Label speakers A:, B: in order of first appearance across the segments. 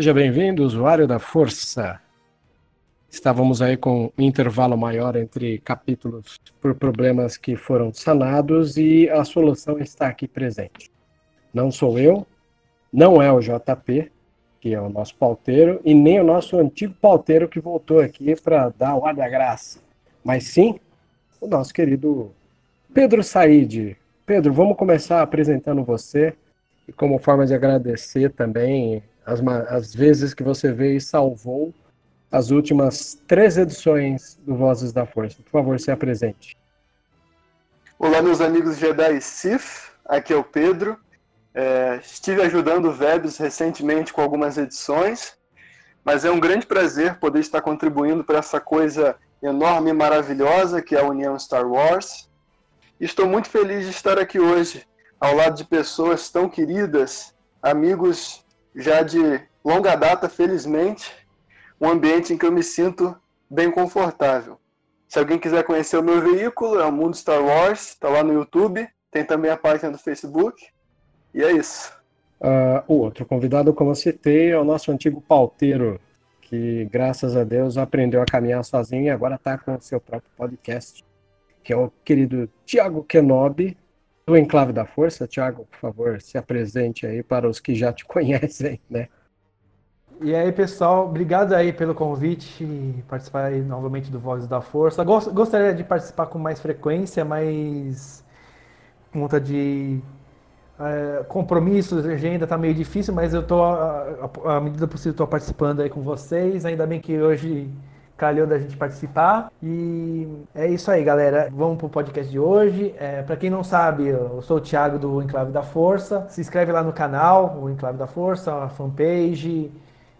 A: Seja bem-vindo, usuário da Força. Estávamos aí com um intervalo maior entre capítulos por problemas que foram sanados e a solução está aqui presente. Não sou eu, não é o JP, que é o nosso pauteiro, e nem o nosso antigo pauteiro que voltou aqui para dar o ar da graça, mas sim o nosso querido Pedro Said. Pedro, vamos começar apresentando você e como forma de agradecer também as, as vezes que você veio e salvou as últimas três edições do Vozes da Força. Por favor, se apresente.
B: Olá, meus amigos Jedi Sith, aqui é o Pedro. É, estive ajudando o Vebs recentemente com algumas edições, mas é um grande prazer poder estar contribuindo para essa coisa enorme e maravilhosa que é a União Star Wars. Estou muito feliz de estar aqui hoje, ao lado de pessoas tão queridas, amigos já de longa data, felizmente, um ambiente em que eu me sinto bem confortável. Se alguém quiser conhecer o meu veículo, é o Mundo Star Wars, está lá no YouTube, tem também a página do Facebook. E é isso.
A: Ah, o outro convidado, como eu citei, é o nosso antigo pauteiro, que graças a Deus aprendeu a caminhar sozinho e agora está com o seu próprio podcast, que é o querido Tiago Kenobi, do Enclave da Força. Tiago, por favor, se apresente aí para os que já te conhecem, né?
C: E aí, pessoal, obrigado aí pelo convite participar aí novamente do Vozes da Força. Gos- Gostaria de participar com mais frequência, mas por conta de eh, compromissos, agenda tá meio difícil, mas eu tô, à medida possível, tô participando aí com vocês. Ainda bem que hoje calhou da gente participar. E é isso aí, galera. Vamos pro podcast de hoje. É, para quem não sabe, eu sou o Thiago do Enclave da Força. Se inscreve lá no canal, o Enclave da Força, a fanpage.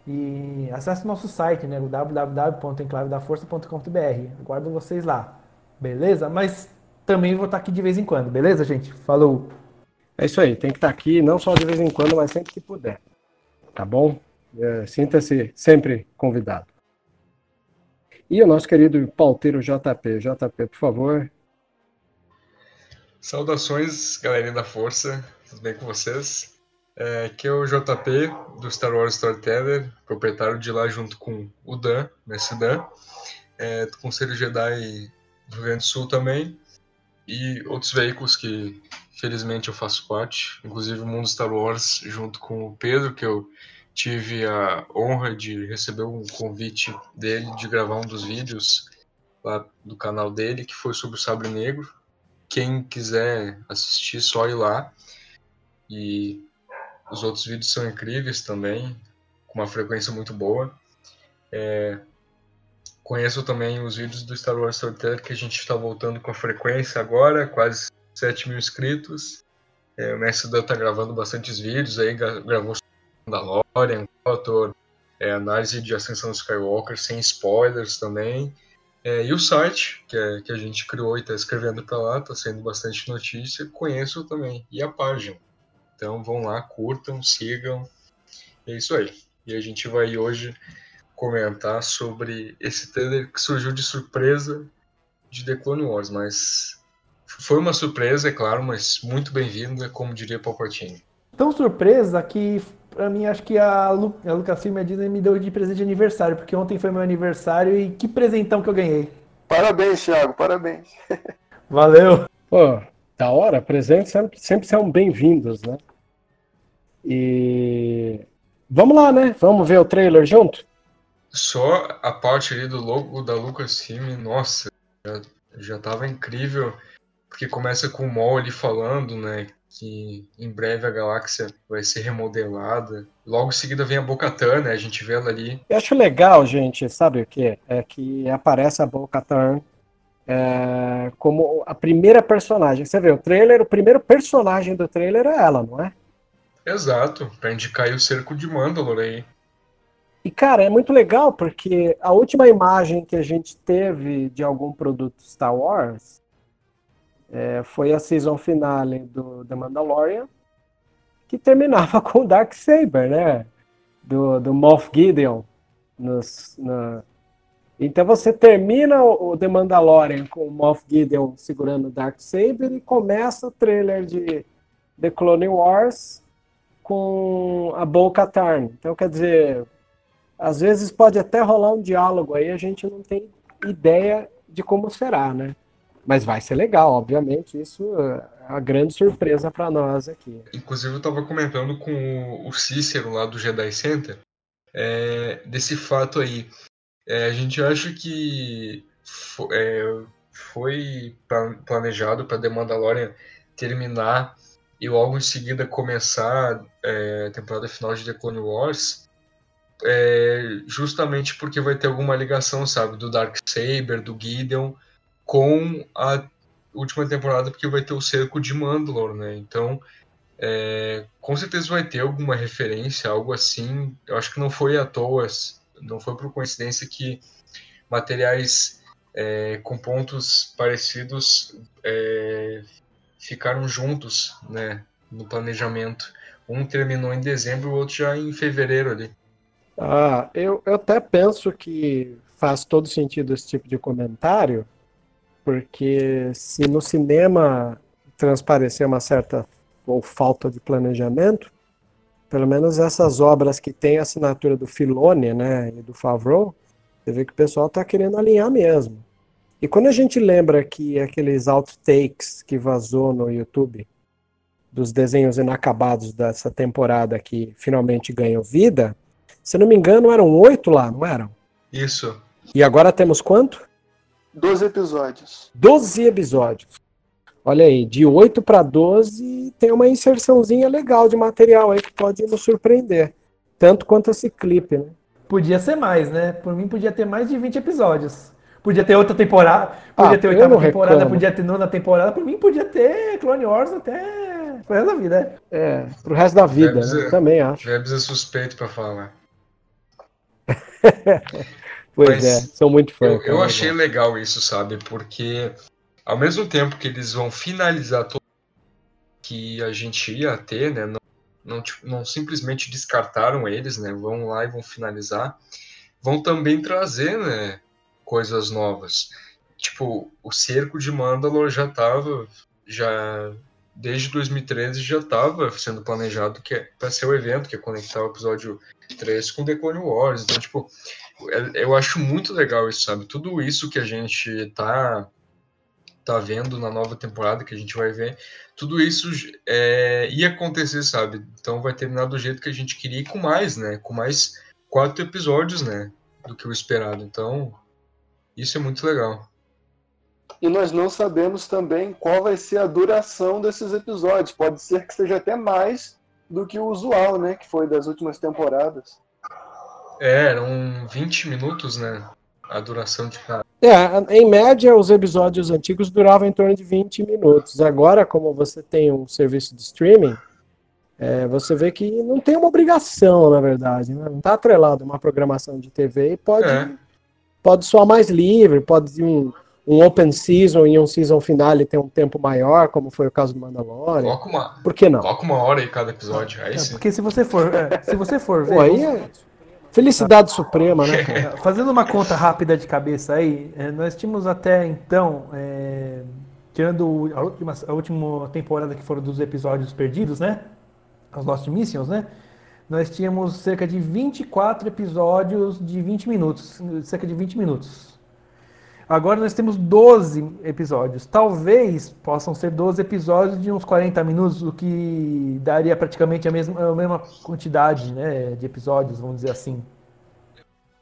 C: E acesse nosso site, né? www.enclavedaforça.com.br. Aguardo vocês lá. Beleza? Mas também vou estar aqui de vez em quando, beleza, gente? Falou!
A: É isso aí, tem que estar aqui, não só de vez em quando, mas sempre que puder. Tá bom? É, Sinta-se sempre convidado. E o nosso querido pauteiro JP. JP, por favor.
D: Saudações, galerinha da Força, tudo bem com vocês? É, aqui é o JP, do Star Wars Storyteller, proprietário de lá junto com o Dan, Mestre Dan, é, do Conselho Jedi do Rio Grande do Sul também, e outros veículos que felizmente eu faço parte, inclusive o Mundo Star Wars, junto com o Pedro, que eu tive a honra de receber um convite dele de gravar um dos vídeos lá do canal dele, que foi sobre o Sabre Negro quem quiser assistir, só ir lá. E os outros vídeos são incríveis também, com uma frequência muito boa. É, conheço também os vídeos do Star Wars Storyteller, que a gente está voltando com a frequência agora, quase 7 mil inscritos. É, o Mestre Dan está gravando bastantes vídeos aí, gra- gravou Mandalorian, Kotor, é, análise de Ascensão Skywalker, sem spoilers também. É, e o site que, é- que a gente criou e está escrevendo para lá, está sendo bastante notícia, conheço também. E a página. Então vão lá, curtam, sigam. É isso aí. E a gente vai hoje comentar sobre esse trailer que surgiu de surpresa de The Clone Wars, mas foi uma surpresa, é claro, mas muito bem-vinda, como diria Palpatine.
C: Tão surpresa que, pra mim, acho que a, Lu a Lucasfilm e a Disney me deu de presente de aniversário, porque ontem foi meu aniversário e que presentão que eu ganhei.
B: Parabéns, Thiago, parabéns.
C: Valeu!
A: Pô, da hora, presentes sempre, sempre são bem-vindos, né? E vamos lá, né? Vamos ver o trailer junto?
D: Só a parte ali do logo da Lucasfilm, nossa, já, já tava incrível, porque começa com o Maul ali falando, né? Que em breve a galáxia vai ser remodelada. Logo em seguida vem a Bo-Katan, né? A gente vê ela ali.
A: Eu acho legal, gente, sabe o que? É que aparece a Bo-Katan é, como a primeira personagem. Você vê, o trailer, o primeiro personagem do trailer é ela, não é?
D: Exato, pra indicar o cerco de Mandalore aí.
A: E, cara, é muito legal porque a última imagem que a gente teve de algum produto Star Wars é, foi a season finale do The Mandalorian, que terminava com o Dark Saber, né? Do, do Moff Gideon. Nos, na... Então você termina o, The Mandalorian com o Moff Gideon segurando o Dark Saber e começa o trailer de The Clone Wars com a Bo-Katan. Então, quer dizer, às vezes pode até rolar um diálogo aí, a gente não tem ideia de como será, né? Mas vai ser legal, obviamente, isso é a grande surpresa para nós aqui.
D: Inclusive, eu estava comentando com o Cícero lá do Jedi Center é, desse fato aí. É, a gente acha que foi, é, foi planejado para The Mandalorian terminar e logo em seguida começar é, a temporada final de The Clone Wars é, justamente porque vai ter alguma ligação, sabe, do Dark Saber, do Gideon, com a última temporada, porque vai ter o cerco de Mandalore, né? Então, é, com certeza vai ter alguma referência, algo assim. Eu acho que não foi à toa, não foi por coincidência que materiais é, com pontos parecidos é, ficaram juntos, né? No planejamento. Um terminou em dezembro, o outro já em fevereiro ali.
A: Ah, eu, eu até penso que faz todo sentido esse tipo de comentário, porque se no cinema transparecer uma certa ou falta de planejamento, pelo menos essas obras que têm a assinatura do Filone, né, e do Favreau, você vê que o pessoal está querendo alinhar mesmo. E quando a gente lembra que aqueles outtakes que vazou no YouTube dos desenhos inacabados dessa temporada que finalmente ganhou vida, se não me engano, eram oito lá, não eram?
D: Isso.
A: E agora temos quanto?
B: Doze episódios.
A: Doze episódios. Olha aí, de 8 para 12 tem uma inserçãozinha legal de material aí que pode nos surpreender. Tanto quanto esse clipe, né?
C: Podia ser mais, né? Por mim podia ter mais de 20 episódios. Podia ter outra temporada, podia
A: Ah,
C: ter oitava temporada,
A: reclamo.
C: podia ter nona temporada. Por mim podia ter Clone Wars até pro resto da vida, né?
A: É, pro resto da vida, né?
D: ser.
A: Também acho.
D: Vebs é suspeito para falar.
A: Pois
D: Mas
A: é, sou muito fã.
D: Eu,
A: cara,
D: eu achei legal isso, sabe? Porque ao mesmo tempo que eles vão finalizar tudo que a gente ia ter, né? Não, não, tipo, não simplesmente descartaram eles, né? Vão lá e vão finalizar. Vão também trazer, né? Coisas novas. Tipo, o cerco de Mandalore já tava. Já. Desde 2013 já estava sendo planejado que é para ser o evento, que é conectar o episódio 3 com The Clone Wars. Então, tipo, eu acho muito legal isso, sabe? Tudo isso que a gente tá tá vendo na nova temporada que a gente vai ver, tudo isso é, ia acontecer, sabe? Então vai terminar do jeito que a gente queria e com mais, né? Com mais quatro episódios, né? Do que o esperado. Então, isso é muito legal.
B: E nós não sabemos também qual vai ser a duração desses episódios. Pode ser que seja até mais do que o usual, né? Que foi das últimas temporadas.
D: É, eram 20 minutos, né? A duração de cada.
A: É, em média, os episódios antigos duravam em torno de 20 minutos. Agora, como você tem um serviço de streaming, é, você vê que não tem uma obrigação, na verdade. né? Não está atrelado a uma programação de TV e pode,
D: É.
A: pode soar mais livre, pode um, um open season e um season finale ter um tempo maior, como foi o caso do Mandalorian.
D: Coloca uma,
A: Por que não?
D: coloca uma hora aí cada episódio. Aí
C: É,
D: sim.
C: porque se você for, é, se você for ver,
A: Pô, aí é felicidade suprema, né,
C: Fazendo uma conta rápida de cabeça aí, é, nós tínhamos até então, é, tirando a última, a última temporada que foram dos episódios perdidos, né? Os Lost Missions, né? Nós tínhamos cerca de 24 episódios de 20 minutos, cerca de 20 minutos. Agora nós temos 12 episódios. Talvez possam ser 12 episódios de uns 40 minutos, o que daria praticamente a mesma, a mesma quantidade né, de episódios, vamos dizer assim.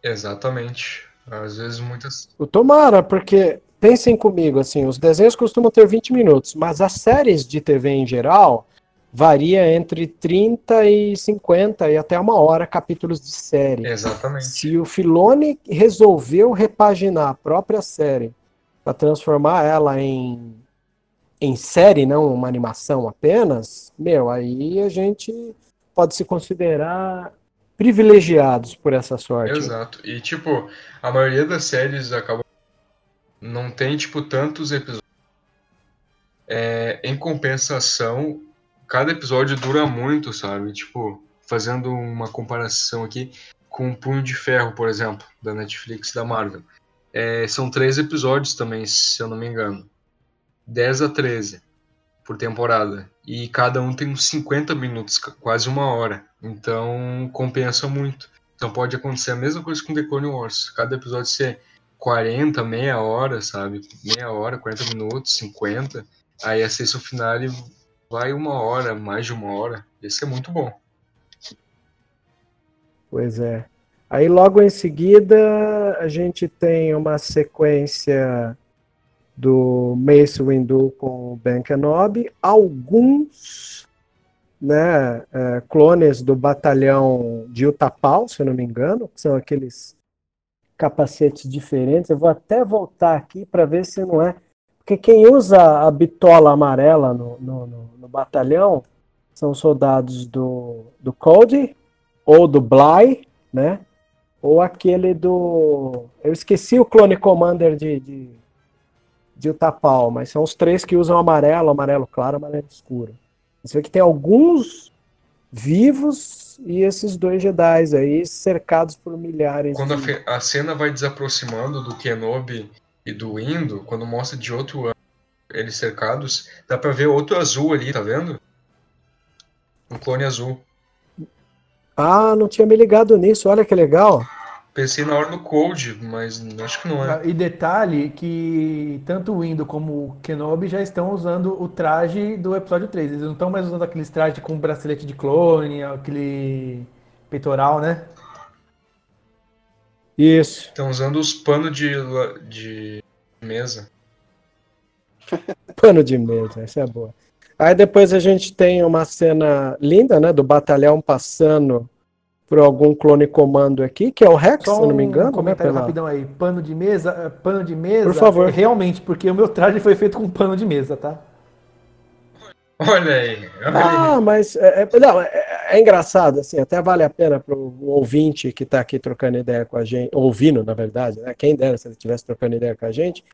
D: Exatamente. Às vezes muitas.
A: O Tomara, porque pensem comigo, assim, os desenhos costumam ter 20 minutos, mas as séries de TV em geral, varia entre 30 e 50 e até uma hora capítulos de série.
D: Exatamente.
A: Se o Filone resolveu repaginar a própria série para transformar ela em, em série, não uma animação apenas, meu, aí a gente pode se considerar privilegiados por essa sorte.
D: Exato. E, tipo, a maioria das séries acaba. Não tem, tipo, tantos episódios. É, em compensação, cada episódio dura muito, sabe? Tipo, fazendo uma comparação aqui com Punho de Ferro, por exemplo, da Netflix da Marvel. É, são três episódios também, se eu não me engano. 10 a 13 por temporada. E cada um tem uns 50 minutos, quase uma hora. Então compensa muito. Então pode acontecer a mesma coisa com The Clone Wars. Cada episódio ser 40, meia hora, sabe? Meia hora, 40 minutos, 50. Aí a sexta final vai uma hora, mais de uma hora. Esse é muito bom.
A: Pois é. Aí logo em seguida a gente tem uma sequência do Mace Windu com o Ben Kenobi, alguns né, é, clones do batalhão de Utapau, se eu não me engano, que são aqueles capacetes diferentes. Eu vou até voltar aqui para ver se não é. Porque quem usa a bitola amarela no, no, no, no batalhão são soldados do, do Cody ou do Bly, né? Ou aquele do. Eu esqueci o clone commander de, de, de Utapau, mas são os três que usam amarelo, amarelo claro, amarelo escuro. Você vê que tem alguns vivos e esses dois Jedi aí cercados por milhares.
D: Quando
A: de...
D: a, a, cena vai desaproximando do Kenobi e do Indo, quando mostra de outro ângulo eles cercados, dá pra ver outro azul ali, tá vendo? Um clone azul.
A: Ah, não tinha me ligado nisso, olha que legal.
D: Pensei na hora do Code, mas acho que não é.
C: E detalhe que tanto o Indo como o Kenobi já estão usando o traje do episódio 3. Eles não estão mais usando aqueles trajes com bracelete de clone, aquele peitoral, né?
A: Isso.
D: Estão usando os panos de, de mesa.
A: Pano de mesa, essa é boa. Aí depois a gente tem uma cena linda, né, do batalhão passando por algum clone comando aqui, que é o Rex,
C: Só
A: se eu não me
C: um
A: engano. né,
C: comentário
A: pela-
C: rapidão aí. Pano de mesa, eh, pano de mesa.
A: Por favor.
C: é Realmente, porque o meu traje foi feito com pano de mesa, tá?
D: Olha aí. Olha aí.
A: Ah, mas é, é- não, é, é engraçado, assim, até vale a pena para o ouvinte que está aqui trocando ideia com a gente, ouvindo, na verdade, né? Quem dera se ele estivesse trocando ideia com a gente.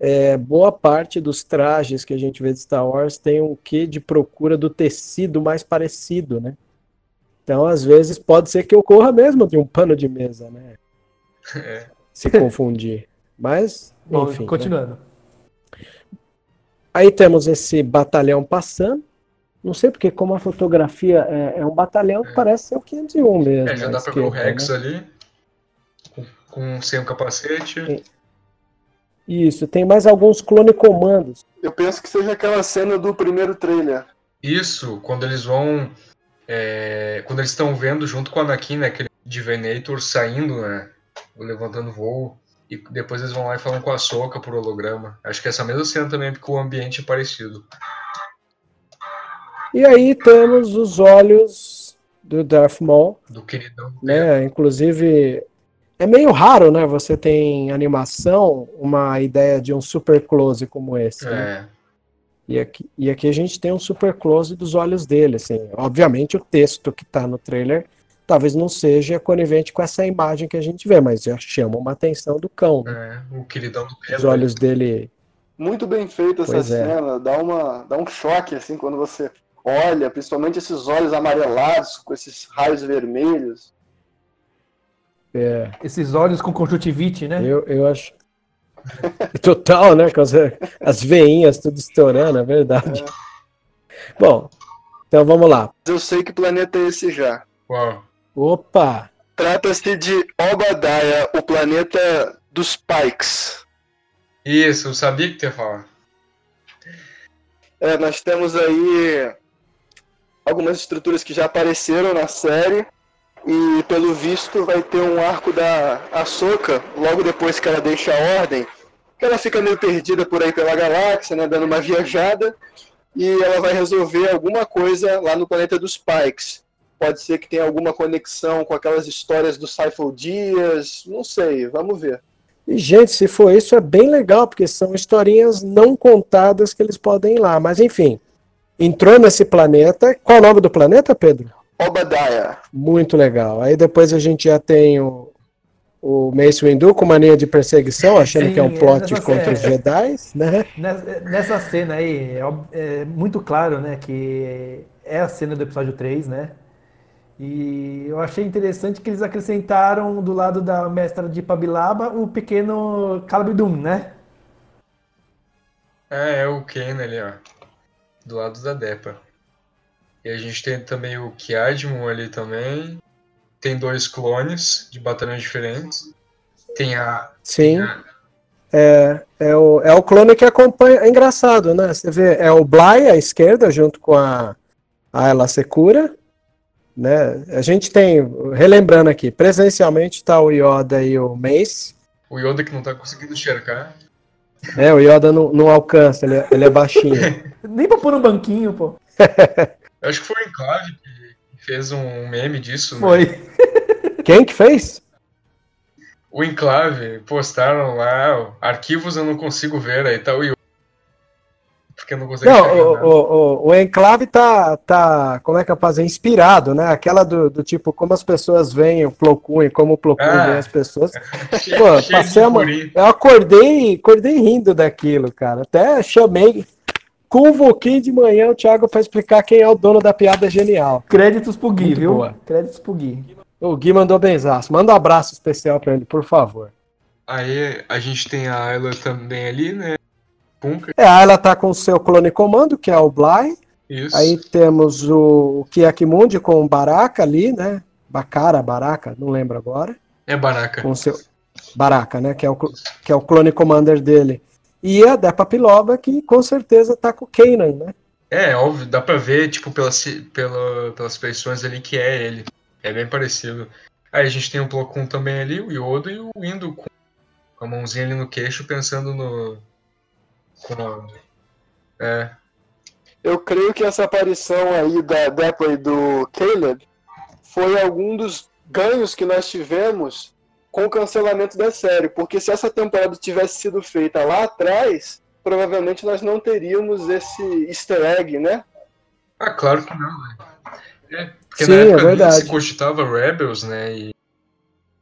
A: É, boa parte dos trajes que a gente vê de Star Wars tem um quê de procura do tecido mais parecido, né? Então, às vezes, pode ser que ocorra mesmo de um pano de mesa, né?
D: É.
A: Se confundir. Mas,
C: Bom,
A: enfim. né? Aí temos esse batalhão passando. Não sei porque, como a fotografia é, é um batalhão que parece ser o 501 mesmo.
D: É, já
A: à
D: dá pra ver o Rex
A: né?
D: ali. Com, com- sem o capacete.
A: Isso, tem mais alguns clone comandos.
B: Eu penso que seja aquela cena do primeiro trailer.
D: Isso, quando eles vão. é, quando eles estão vendo junto com o Anakin, né, aquele Divenator saindo, né? Levantando voo. E depois eles vão lá e falam com a Soca por holograma. Acho que essa mesma cena também, porque o ambiente é parecido.
A: E aí temos os olhos do Darth Maul,
D: Do queridão.
A: né? Inclusive, é meio raro, né? Você tem em animação uma ideia de um super close como esse. né?
D: É.
A: E aqui, e aqui a gente tem um super close dos olhos dele, assim. Obviamente o texto que tá no trailer talvez não seja conivente com essa imagem que a gente vê, mas já chama uma atenção do cão, né?
D: É, o queridão do
A: Os
D: Pedro.
A: olhos dele.
B: Muito bem feita essa
A: Pois é.
B: cena, dá, uma, dá um choque assim quando você olha, principalmente esses olhos amarelados com esses raios vermelhos.
A: É,
C: Esses olhos com conjuntivite, né?
A: eu, eu acho. Total, né? Com as, as veinhas tudo estourando, é verdade. Bom, então vamos lá.
B: Eu sei que planeta é esse já.
D: Uau.
A: Opa!
B: Trata-se de Obadiah, o planeta dos Pikes.
D: Isso, eu sabia que tu ia falar.
B: É, nós temos aí algumas estruturas que já apareceram na série e pelo visto vai ter um arco da Ahsoka logo depois que ela deixa a ordem, que ela fica meio perdida por aí pela galáxia, né, dando uma viajada e ela vai resolver alguma coisa lá no planeta dos Pikes. Pode ser que tenha alguma conexão com aquelas histórias do Cypher Dias, não sei, vamos ver.
A: E, gente, se for isso, é bem legal, porque são historinhas não contadas que eles podem ir lá. Mas, enfim, entrou nesse planeta. Qual é o nome do planeta, Pedro?
B: Obadiah.
A: Muito legal. Aí depois a gente já tem o, o Mace Windu com mania de perseguição, achando
C: Sim,
A: que é um plot
C: nessa
A: contra os
C: série.
A: Jedi, né?
C: Nessa, cena aí, é, é muito claro, né, que é a cena do episódio 3, né? E eu achei interessante que eles acrescentaram do lado da mestra de Pabilaba o pequeno Caleb Doom, né?
D: É, é o Ken ali, ó. Do lado da Depa. E a gente tem também o Kiadmon ali também. Tem dois clones de batalhões diferentes. Tem a.
A: Sim. É, é, o, é o clone que acompanha. É engraçado, né? Você vê, é o Bly à esquerda, junto com a, a Ela Secura. Né? A gente tem, relembrando aqui, presencialmente tá o Yoda e o Mace.
D: O Yoda que não tá conseguindo enxergar.
A: É, o Yoda não, não alcança, ele, é- ele é baixinho.
C: Nem pra pôr um banquinho, pô.
D: Eu acho que foi o Enclave que fez um meme disso. né?
C: Foi.
A: Quem que fez?
D: O Enclave postaram lá, ó, arquivos eu não consigo ver, aí tá o Yoda. Porque não consegue
A: Não, o, o, o, o Enclave tá, tá, como é que eu fazer? Inspirado, né? Aquela do, do tipo, como as pessoas veem o Plo Koon e como o Plo Koon
D: Ah.
A: vê as pessoas.
D: Cheio-
A: Pô,
D: cheio
A: passei a ma-
D: furinho.
A: Eu acordei, acordei rindo daquilo, cara. Até chamei, convoquei de manhã o Thiago para explicar quem é o dono da piada genial.
C: Créditos pro Gui,
A: Muito
C: viu?
A: boa.
C: Créditos pro Gui.
A: O Gui mandou benzaço. Manda um abraço especial para ele, por favor.
D: Aí a gente tem a Ayla também ali, né? Punka,
A: É, ela tá com o seu clone comando, que é o Bly.
D: isso.
A: Aí temos o Kiakimundi com o Baraka ali, né? Bakara, Baraka, não lembro agora.
D: É Baraka.
A: Com o seu Baraka, né? Que é o, que é o clone commander dele. E a Depa Piloba, que com certeza tá com o Kanan, né?
D: É, óbvio, dá pra ver, tipo, pelas, pela, pelas feições ali que é ele. É bem parecido. Aí a gente tem o Plo Koon também ali, o Yoda e o Indo com a mãozinha ali no queixo, pensando no. Com é,
B: Eu creio que essa aparição aí da Depa e do Caleb foi algum dos ganhos que nós tivemos com o cancelamento da série, porque se essa temporada tivesse sido feita lá atrás, provavelmente nós não teríamos esse easter egg, né?
D: Ah, claro que não, né? É, porque
A: Sim,
D: na
A: é
D: época nem
A: verdade.
D: se cogitava Rebels, né? E,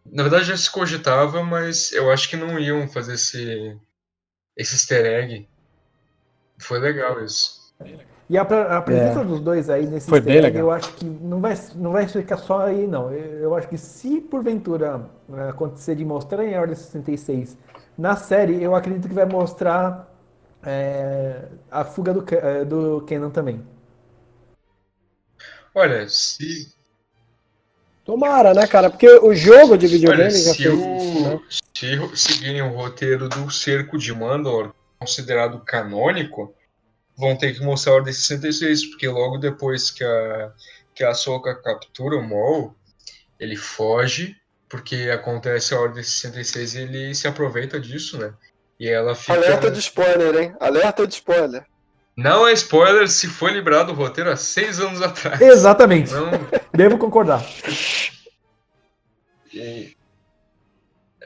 D: na verdade já se cogitava, mas eu acho que não iam fazer esse, esse easter egg. Foi legal isso.
C: E a, a presença dos dois aí nesse
A: É. Foi
C: easter
A: bem
C: egg,
A: legal.
C: eu acho que não vai, não vai ficar só aí, não. Eu, eu acho que se porventura eh, acontecer de mostrar em Ordem 66 na série, eu acredito que vai mostrar eh, a fuga do, eh, do Kenan também.
D: Olha, se,
A: Tomara, né, cara? Porque o jogo de videogame
D: olha,
A: já
D: se,
A: fez isso,
D: se seguirem o roteiro do Cerco de Mandalor, considerado canônico, vão ter que mostrar a Ordem 66, porque logo depois que a, que a Ahsoka captura o Maul, ele foge, porque acontece a Ordem 66 e ele se aproveita disso, né? E ela fica...
B: Alerta de spoiler, hein? Alerta de spoiler.
D: Não é spoiler se foi liberado o roteiro há seis anos atrás.
C: Exatamente.
D: Não,
C: Devo concordar.
D: e-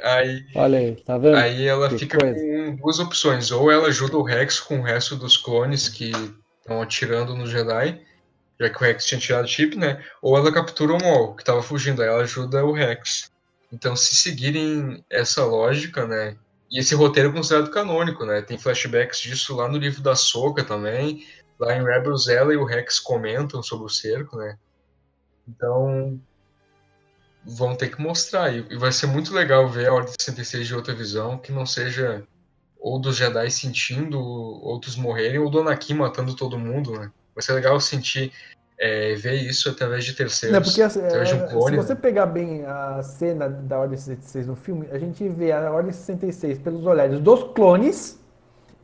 D: Aí,
A: Olha aí, tá vendo?
D: aí ela
A: Que
D: fica
A: coisa.
D: com duas opções. Ou ela ajuda o Rex com o resto dos clones que estão atirando no Jedi, já que o Rex tinha tirado o chip, né? Ou ela captura o Maul, que estava fugindo. Aí ela ajuda o Rex. Então, se seguirem essa lógica, né? E esse roteiro é considerado canônico, né? Tem flashbacks disso lá no livro da Soca também. Lá em Rebels, ela e o Rex comentam sobre o cerco, né? Então, vão ter que mostrar. E vai ser muito legal ver a Ordem 66 de outra visão, que não seja ou dos Jedi sentindo outros morrerem, ou do Anakin matando todo mundo, né? Vai ser legal sentir, é, ver isso através de terceiros.
C: Não, porque assim,
D: através de um
C: eh,
D: clone,
C: se você
D: né?
C: pegar bem a cena da Ordem 66 no filme, a gente vê a Ordem 66 pelos olhares dos clones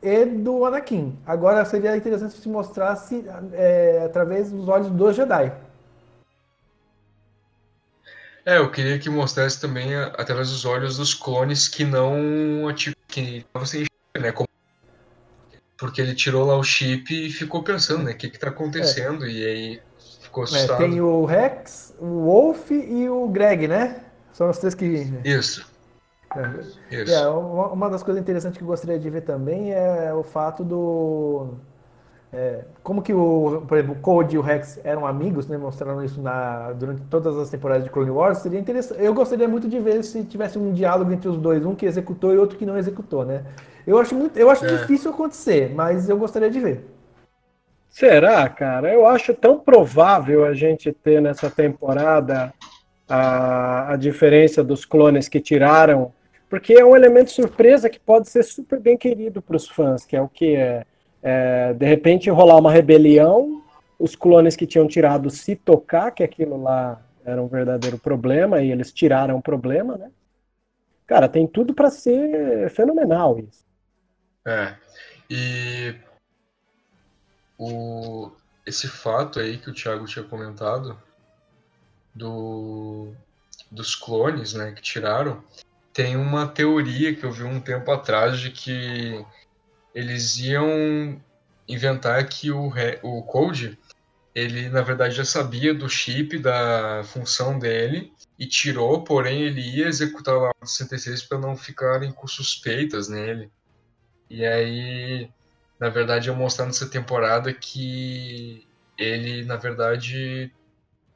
C: e do Anakin. Agora seria interessante se mostrasse eh, através dos olhos dos Jedi.
D: É, eu queria que mostrasse também a- através dos olhos dos clones que não que estavam sem enxergar, né? Como porque ele tirou lá o chip e ficou pensando, né? O que que tá acontecendo? E aí ficou
C: É,
D: assustado.
C: tem o Rex, o Wolf e o Greg, né? São os três que.
D: Isso,
C: É,
D: isso.
C: É, uma, uma das coisas interessantes que eu gostaria de ver também é o fato do. É, como que o, por exemplo, o Code e o Rex eram amigos, né? Mostrando isso na, durante todas as temporadas de Clone Wars, seria interessante. Eu gostaria muito de ver se tivesse um diálogo entre os dois, um que executou e outro que não executou, né? Eu acho muito, eu acho
D: É.
C: difícil acontecer, mas eu gostaria de ver.
A: Será, cara? Eu acho tão provável a gente ter nessa temporada a, a diferença dos clones que tiraram, porque é um elemento surpresa que pode ser super bem querido para os fãs, que é o que é, é, de repente rolar uma rebelião, os clones que tinham tirado se tocar que aquilo lá era um verdadeiro problema e eles tiraram o problema, né? Cara, tem tudo para ser fenomenal isso.
D: É. E o, esse fato aí que o Thiago tinha comentado do, dos clones, né, que tiraram, tem uma teoria que eu vi um tempo atrás de que eles iam inventar que o, o Code, ele na verdade já sabia do chip, da função dele, e tirou, porém ele ia executar lá o 66 para não ficarem com suspeitas nele. E aí, na verdade, eu mostrar nessa temporada que ele, na verdade,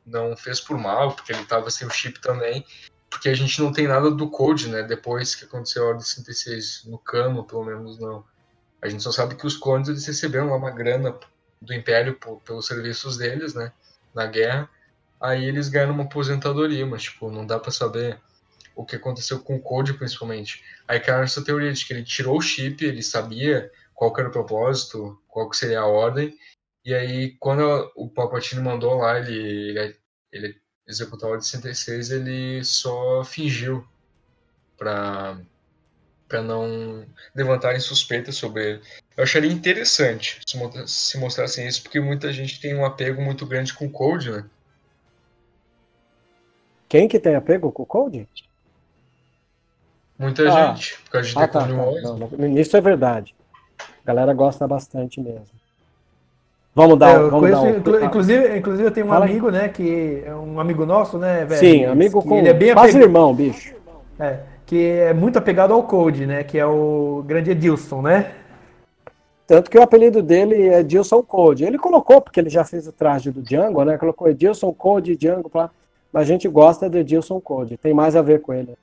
D: não fez por mal, porque ele tava sem o chip também. Porque a gente não tem nada do Code, né? Depois que aconteceu a Ordem 66, no cano, pelo menos não. A gente só sabe que os clones eles receberam uma grana do Império por- pelos serviços deles, né? Na guerra. Aí eles ganharam uma aposentadoria, mas, tipo, não dá pra saber o que aconteceu com o Code, principalmente. Aí caiu essa teoria de que ele tirou o chip, ele sabia qual era o propósito, qual seria a ordem, e aí quando o Palpatine mandou lá ele, ele, ele executar a ordem 66, ele só fingiu pra, pra não levantarem suspeitas sobre ele. Eu acharia interessante se, mo- se mostrassem isso, porque muita gente tem um apego muito grande com o Code, né?
A: Quem que tem apego com o Code?
D: Muita
A: Ah.
D: gente, por causa de
A: Ah, tá, tá. Não, não, isso é verdade. A galera gosta bastante mesmo. Vamos dar,
C: É, eu
A: vamos dar
C: conheço,
A: um...
C: inclu- inclusive, inclusive eu tenho um
A: Fala aí.
C: amigo, né, que é um amigo nosso, né, velho?
A: Sim, amigo
C: que
A: com
C: ele é bem
A: quase irmão, bicho.
C: é, que é muito apegado ao Code, né, que é o grande Edilson, né?
A: Tanto que o apelido dele é Edilson Code. Ele colocou, porque ele já fez o traje do Django, né? Colocou Edilson Code, Django, pra... mas a gente gosta do Edilson Code. Tem mais a ver com ele.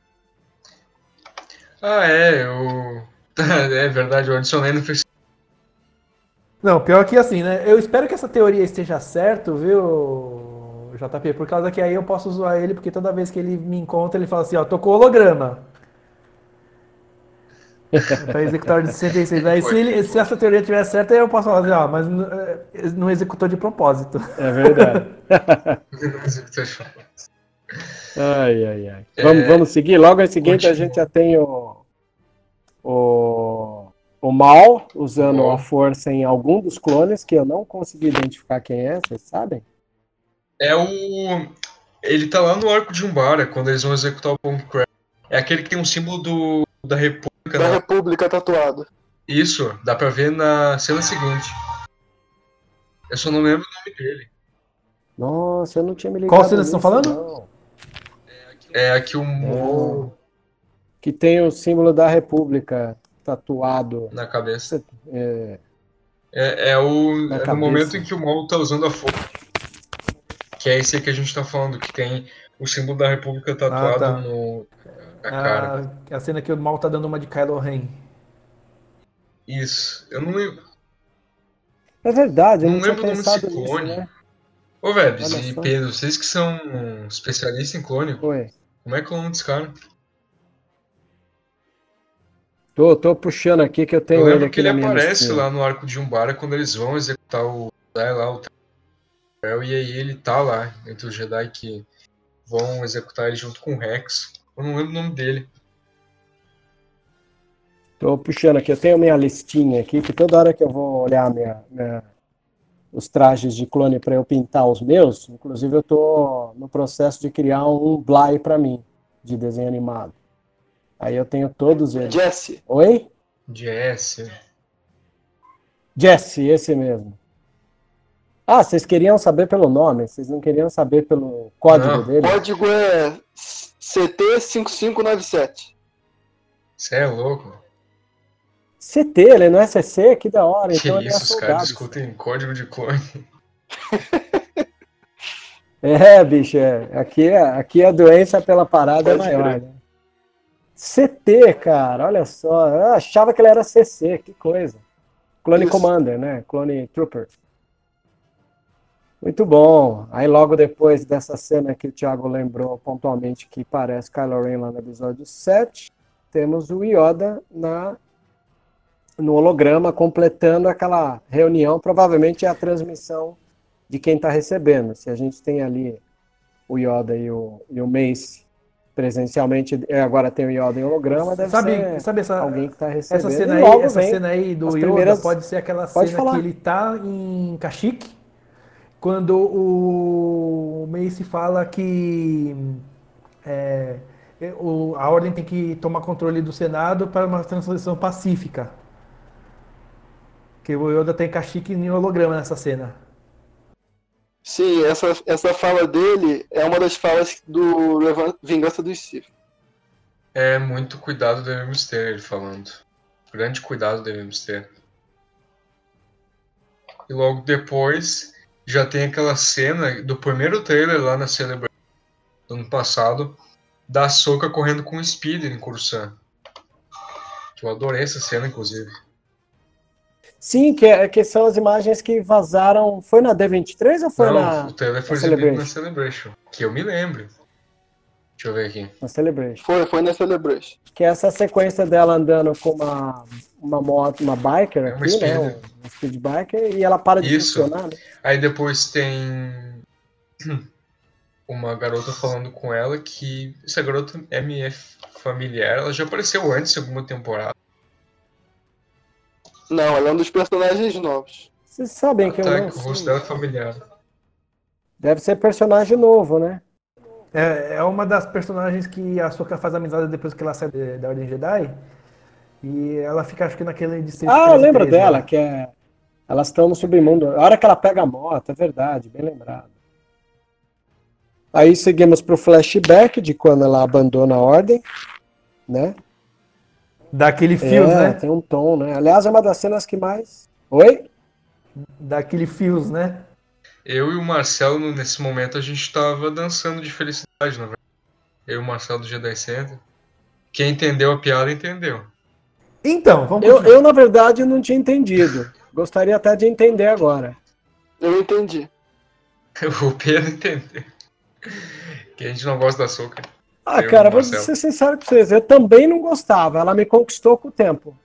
D: Ah, é, eu... É verdade, eu adicionei no Facebook.
C: Não, pior que assim, né? Eu espero que essa teoria esteja certo, viu, JP? Por causa que aí eu posso zoar ele, porque toda vez que ele me encontra, ele fala assim, ó, tô com holograma. pra executar de 66. Aí se, ele- se essa teoria estiver certa, aí eu posso falar assim, ó, mas eh, não executou de propósito.
A: É verdade. ai, ai, ai. Vamos,
D: É,
A: vamos seguir? Logo em seguida a
D: continua.
A: gente já tem o, o, o Mal usando
D: Maul.
A: a força em algum dos clones, que eu não consegui identificar quem é, vocês sabem?
D: É o. Ele tá lá no arco de Umbara, quando eles vão executar o Bomb Crash. É aquele que tem um símbolo do, da República.
B: Da
D: na-
B: República tatuado.
D: Isso, dá pra ver na cena seguinte. Eu só não lembro o nome dele.
A: Nossa, eu não tinha me ligado
C: Qual cena vocês estão falando?
A: não.
D: É aqui o Maul
A: Que tem o símbolo da República tatuado.
D: na cabeça.
A: É,
D: É, é o é no momento em que o Maul tá usando a força. Que é esse aí que a gente tá falando, que tem o símbolo da República tatuado
C: tá.
D: no, na cara.
C: Ah, a cena que o mal tá dando uma de Kylo Ren.
D: Isso. Eu não lembro.
A: é verdade, eu
D: Não
A: não, tinha
D: lembro o nome desse
A: nisso,
D: clone.
A: né?
D: Ô, Vebs e. Pedro, vocês que são especialistas em clone,
A: Foi.
D: como é que é o nome desse cara?
A: Tô, tô puxando aqui que eu tenho
D: Eu
A: ele
D: lembro
A: aqui
D: que ele aparece lá no arco de Umbara quando eles vão executar o Jedi lá, o e aí ele tá lá entre os Jedi que vão executar ele junto com o Rex. Eu não lembro o nome dele.
A: Tô puxando aqui, eu tenho minha listinha aqui, que toda hora que eu vou olhar minha, minha- os trajes de clone para eu pintar os meus, inclusive eu tô no processo de criar um Bly para mim, de desenho animado. Aí eu tenho todos eles.
B: Jesse.
A: Oi?
D: Jesse.
A: Jesse, esse mesmo. Ah, vocês queriam saber pelo nome, vocês não queriam saber pelo código
D: Não.
A: dele?
B: O código é CT5597.
D: Você é louco?
A: CT, ele não é CC? Que da hora.
D: Que
A: Então é
D: isso, os caras discutem código de clone.
A: É, bicho, é. Aqui, é- aqui a doença pela parada é
B: Pode
A: maior,
B: crer.
A: né? CT, cara, olha só. Eu achava que ele era CC, que coisa. Clone
B: Isso.
A: Commander, né? Clone Trooper. Muito bom. Aí logo depois dessa cena que o Thiago lembrou pontualmente que parece Kylo Ren lá no episódio 7, temos o Yoda na no holograma completando aquela reunião, provavelmente é a transmissão de quem está recebendo. Se a gente tem ali o Yoda e o, e o Mace presencialmente, agora tem o Yoda em holograma, deve
C: Sabe,
A: ser
C: sabe essa,
A: alguém que está recebendo.
C: essa cena aí, essa cena aí do Yoda
A: primeiras-
C: pode ser aquela
A: Pode
C: cena
A: falar.
C: que ele tá em Kashyyyk, quando o Mace fala que é, o- a ordem tem que tomar controle do Senado para uma transição pacífica. Que o Yoda tem Kashyyyk em holograma nessa cena.
B: Sim, essa, essa fala dele é uma das falas do Vingança dos Sith.
D: É muito cuidado devemos ter, ele falando. Grande cuidado devemos ter. E logo depois já tem aquela cena do primeiro trailer lá na Celebration do ano passado, da Soca correndo com o Speeder em. Que eu adorei essa cena, inclusive.
A: Sim, que, é- que são as imagens que vazaram. Foi na D23 ou foi
D: Não,
A: na,
D: o trailer foi
A: na
D: exibido na
A: Celebration?
D: Celebration. Que eu me lembro. Deixa eu ver aqui.
A: na Celebration?
B: Foi, foi na Celebration.
A: Que é essa sequência dela andando com uma, uma moto, uma biker
D: É uma
A: aqui, né?
D: speeder.
A: Um, um speed biker, e ela para de
D: Isso.
A: funcionar, né?
D: Aí depois tem uma garota falando com ela que essa garota é minha familiar. Ela já apareceu antes em alguma temporada.
B: Não, ela é um dos personagens novos.
A: Vocês sabem que eu
D: Tá,
A: não
D: que o rosto dela é familiar.
A: Deve ser personagem novo, né?
C: É, é uma das personagens que a Soka faz amizade depois que ela sai de- da Ordem Jedi. E ela fica, acho que naquele distrito.
A: Ah, eu
C: 13,
A: lembro
C: 13,
A: dela,
C: né?
A: que é. Elas estão no submundo. A hora que ela pega a moto, é verdade, bem lembrado. Aí seguimos pro flashback de quando ela abandona a ordem, né?
C: Daquele fios,
A: é,
C: né?
A: tem um tom, né? Aliás, é uma das cenas que mais. Oi?
C: Daquele fios, né?
D: Eu e o Marcelo, nesse momento, a gente tava dançando de felicidade, na verdade. Eu e o Marcelo do Jedi Center. Quem entendeu a piada, entendeu.
C: Então, vamos
A: Eu, eu, na verdade, não tinha entendido. Gostaria até de entender agora.
B: Eu entendi.
D: O Pedro entendeu. Que a gente não gosta da Soca.
A: Ah,
D: Eu,
A: cara, vou ser sincero com vocês. Eu também não gostava. Ela me conquistou com o tempo.